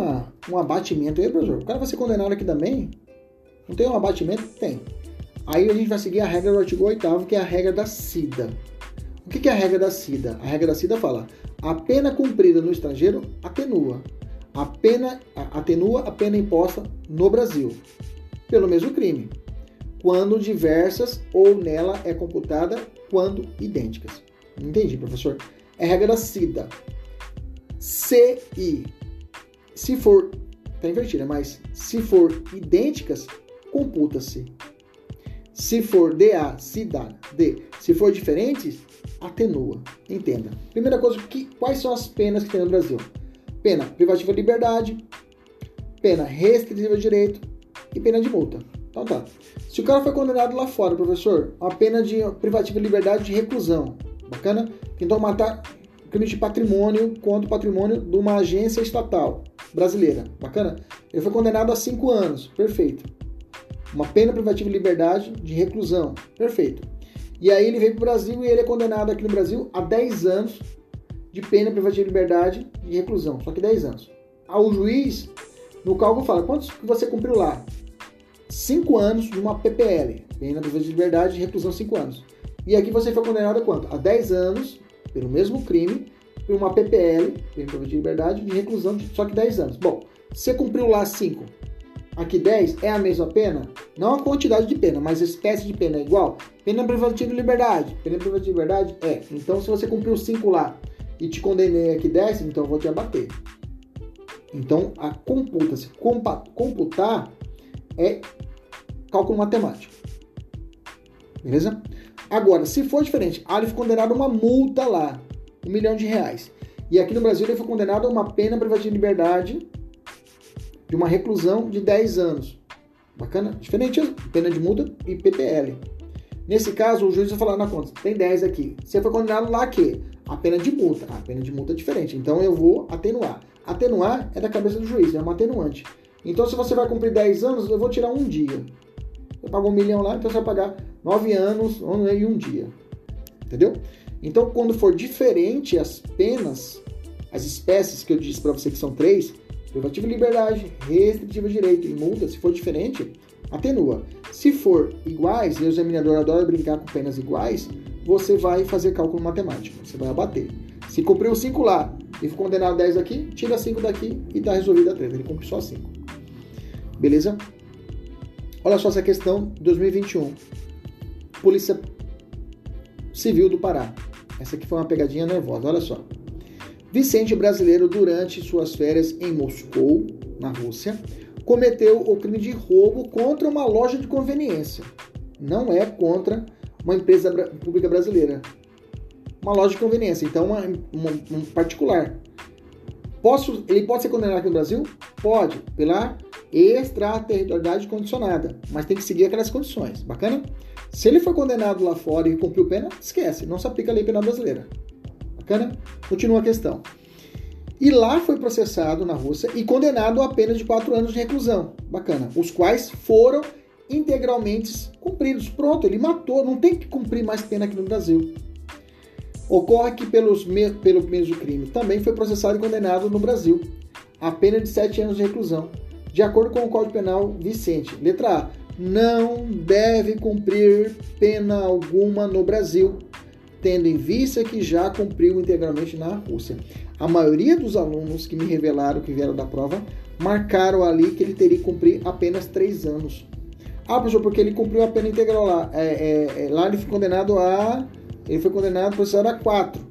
um abatimento aí, professor. O cara vai ser condenado aqui também? Não tem um abatimento? Tem. Aí a gente vai seguir a regra do artigo 8 que é a regra da SIDA. O que é a regra da SIDA? A regra da SIDA fala: a pena cumprida no estrangeiro atenua. A pena atenua a pena imposta no Brasil pelo mesmo crime, quando diversas ou nela é computada quando idênticas. Entendi, professor? É regra da SIDA. CI. Se for, tá invertida, mas se for idênticas, computa-se. Se for DA, dá D. Se for diferente, atenua. Entenda. Primeira coisa, que, quais são as penas que tem no Brasil? Pena privativa de liberdade, pena restritiva de direito e pena de multa. Então tá. Se o cara foi condenado lá fora, professor, a pena de privativa de liberdade de reclusão. Bacana? Tentou matar crime de patrimônio contra o patrimônio de uma agência estatal brasileira. Bacana? Ele foi condenado a cinco anos. Perfeito uma pena privativa de liberdade de reclusão. Perfeito. E aí ele vem para o Brasil e ele é condenado aqui no Brasil a 10 anos de pena privativa de liberdade de reclusão. Só que 10 anos. O juiz, no cálculo, fala: quantos você cumpriu lá? 5 anos de uma PPL, pena privativa de liberdade de reclusão 5 anos. E aqui você foi condenado a quanto? A 10 anos, pelo mesmo crime, por uma PPL, pena privativa de liberdade de reclusão, de, só que 10 anos. Bom, você cumpriu lá 5 aqui 10 é a mesma pena? Não a quantidade de pena, mas a espécie de pena é igual? Pena privativa de liberdade. Pena privativa de liberdade? É. Então, se você cumpriu 5 lá e te condenei aqui 10, então eu vou te abater. Então, a computa-se. Computar é cálculo matemático. Beleza? Agora, se for diferente, ah, ele foi condenado a uma multa lá, um milhão de reais. E aqui no Brasil ele foi condenado a uma pena privativa de liberdade de uma reclusão de 10 anos. Bacana? Diferente pena de multa e PPL. Nesse caso, o juiz vai falar na conta, tem 10 aqui. Você foi condenado lá que a pena de multa. A pena de multa é diferente. Então eu vou atenuar. Atenuar é da cabeça do juiz, é uma atenuante. Então se você vai cumprir 10 anos, eu vou tirar um dia. Você pagou um milhão lá, então você vai pagar 9 anos e um dia. Entendeu? Então quando for diferente as penas, as espécies que eu disse para você que são três, privativa de liberdade, restritiva de direito e multa, se for diferente, atenua. Se for iguais, e o examinador adora brincar com penas iguais, você vai fazer cálculo matemático, você vai abater. Se cumpriu 5 lá e for condenado 10 aqui, tira 5 daqui e está resolvida a treta. Ele cumpriu só 5. Beleza? Olha só essa questão 2021. Polícia Civil do Pará. Essa aqui foi uma pegadinha nervosa, olha só. Vicente brasileiro, durante suas férias em Moscou, na Rússia, cometeu o crime de roubo contra uma loja de conveniência. Não é contra uma empresa pública brasileira. Uma loja de conveniência, então uma, uma, um particular. Posso, ele pode ser condenado aqui no Brasil? Pode, pela extraterritorialidade condicionada, mas tem que seguir aquelas condições. Bacana? Se ele for condenado lá fora e cumpriu pena, esquece, não se aplica a lei penal brasileira. Bacana? Continua a questão. E lá foi processado na Rússia e condenado a apenas de quatro anos de reclusão. Bacana. Os quais foram integralmente cumpridos. Pronto, ele matou, não tem que cumprir mais pena aqui no Brasil. Ocorre que pelos, pelo mesmo crime também foi processado e condenado no Brasil. A pena de sete anos de reclusão. De acordo com o Código Penal Vicente. Letra A. Não deve cumprir pena alguma no Brasil tendo em vista que já cumpriu integralmente na Rússia. A maioria dos alunos que me revelaram que vieram da prova marcaram ali que ele teria que cumprir apenas três anos. Ah, professor, porque ele cumpriu a pena integral lá. É, é, é, lá ele foi condenado a. Ele foi condenado por a quatro.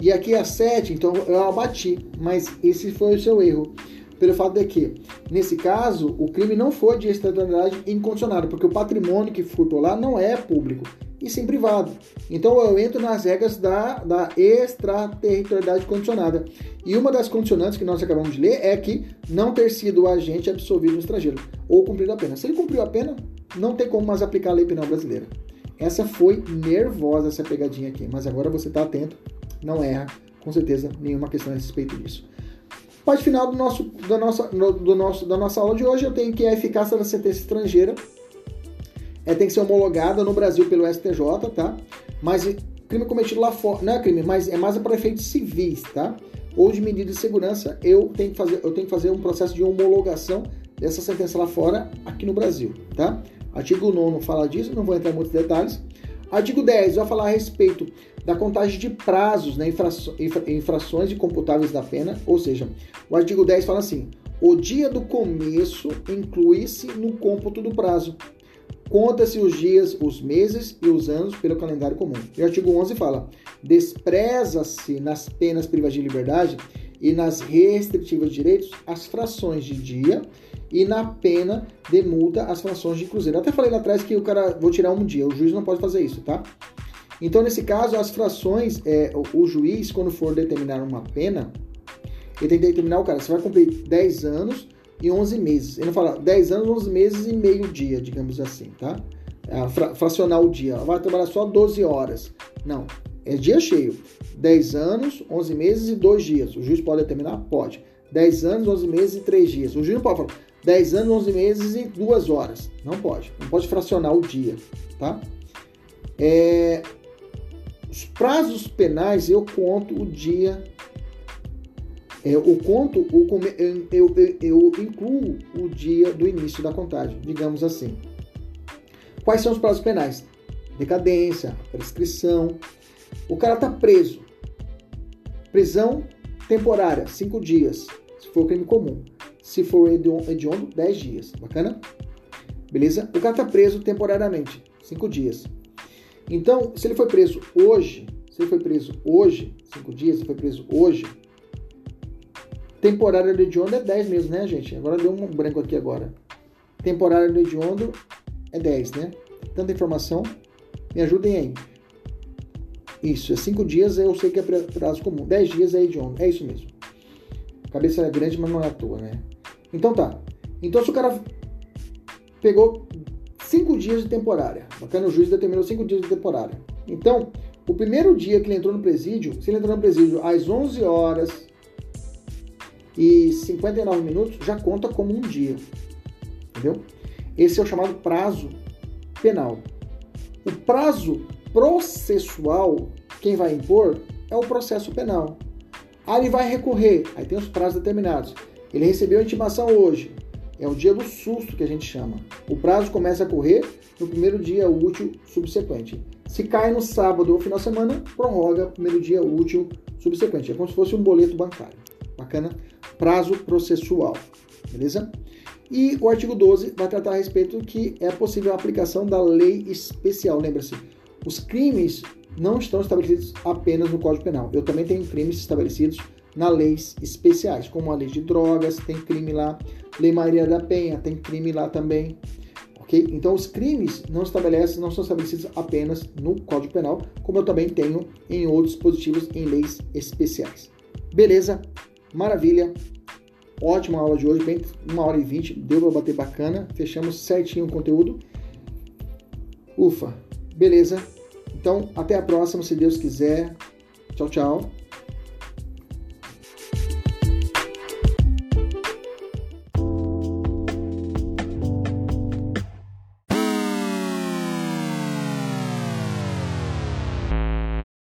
E aqui a sete, então eu abati. Mas esse foi o seu erro. Pelo fato de que, nesse caso, o crime não foi de extraordinariedade incondicionada, porque o patrimônio que furtou lá não é público e sim privado. Então eu entro nas regras da, da extraterritorialidade condicionada. E uma das condicionantes que nós acabamos de ler é que não ter sido o agente absolvido no estrangeiro ou cumprido a pena. Se ele cumpriu a pena, não tem como mais aplicar a lei penal brasileira. Essa foi nervosa essa pegadinha aqui, mas agora você está atento, não erra, com certeza, nenhuma questão a respeito disso. Parte final do nosso, da, nossa, do nosso, da nossa aula de hoje, eu tenho que a eficácia da sentença estrangeira é, tem que ser homologada no Brasil pelo STJ, tá? Mas crime cometido lá fora, não é crime, mas é mais para efeitos civis, tá? Ou de medida de segurança, eu tenho que fazer, eu tenho que fazer um processo de homologação dessa sentença lá fora, aqui no Brasil, tá? Artigo 9 fala disso, não vou entrar em muitos detalhes. Artigo 10 vai falar a respeito da contagem de prazos, né, infrações computáveis da pena, ou seja, o artigo 10 fala assim: o dia do começo inclui-se no cômputo do prazo, Conta-se os dias, os meses e os anos pelo calendário comum. E o artigo 11 fala: despreza-se nas penas privadas de liberdade e nas restritivas de direitos as frações de dia e na pena de multa as frações de cruzeiro. Até falei lá atrás que o cara vou tirar um dia, o juiz não pode fazer isso, tá? Então, nesse caso, as frações, é, o, o juiz, quando for determinar uma pena, ele tem que determinar o cara, você vai cumprir 10 anos e 11 meses. Ele não fala 10 anos, 11 meses e meio dia, digamos assim, tá? É, fra fracionar o dia. Vai trabalhar só 12 horas. Não, é dia cheio. 10 anos, 11 meses e 2 dias. O juiz pode determinar? Pode. 10 anos, 11 meses e 3 dias. O juiz não pode falar 10 anos, 11 meses e 2 horas. Não pode. Não pode fracionar o dia, tá? É... Os prazos penais eu conto o dia é, o conto, eu, eu, eu incluo o dia do início da contagem, digamos assim. Quais são os prazos penais? Decadência, prescrição. O cara está preso. Prisão temporária, 5 dias, se for crime comum. Se for hediondo, 10 dias. Bacana? Beleza? O cara está preso temporariamente, 5 dias. Então, se ele foi preso hoje, se ele foi preso hoje, 5 dias, se foi preso hoje, Temporária do hediondo é 10 mesmo, né, gente? Agora deu um branco aqui agora. Temporária do hediondo é 10, né? Tanta informação. Me ajudem aí. Isso, é 5 dias, eu sei que é prazo comum. 10 dias é hediondo. É isso mesmo. A cabeça é grande, mas não é à toa, né? Então tá. Então se o cara pegou 5 dias de temporária, bacana, o juiz determinou 5 dias de temporária. Então, o primeiro dia que ele entrou no presídio, se ele entrou no presídio às 11 horas e 59 minutos, já conta como um dia. Entendeu? Esse é o chamado prazo penal. O prazo processual, quem vai impor é o processo penal. Aí ele vai recorrer, aí tem os prazos determinados. Ele recebeu a intimação hoje, é o dia do susto que a gente chama. O prazo começa a correr no primeiro dia útil subsequente. Se cai no sábado ou final de semana, prorroga primeiro dia útil subsequente. É como se fosse um boleto bancário. Bacana? Prazo processual. Beleza? E o artigo 12 vai tratar a respeito que é possível a aplicação da lei especial. Lembra-se, os crimes não estão estabelecidos apenas no Código Penal. Eu também tenho crimes estabelecidos nas leis especiais, como a lei de drogas, tem crime lá, Lei Maria da Penha, tem crime lá também. Ok? Então os crimes não estabelecem, não são estabelecidos apenas no Código Penal, como eu também tenho em outros dispositivos em leis especiais. Beleza? Maravilha. Ótima aula de hoje, bem uma hora e vinte, deu para bater bacana, fechamos certinho o conteúdo. Ufa, beleza? Então, até a próxima, se Deus quiser. Tchau, tchau.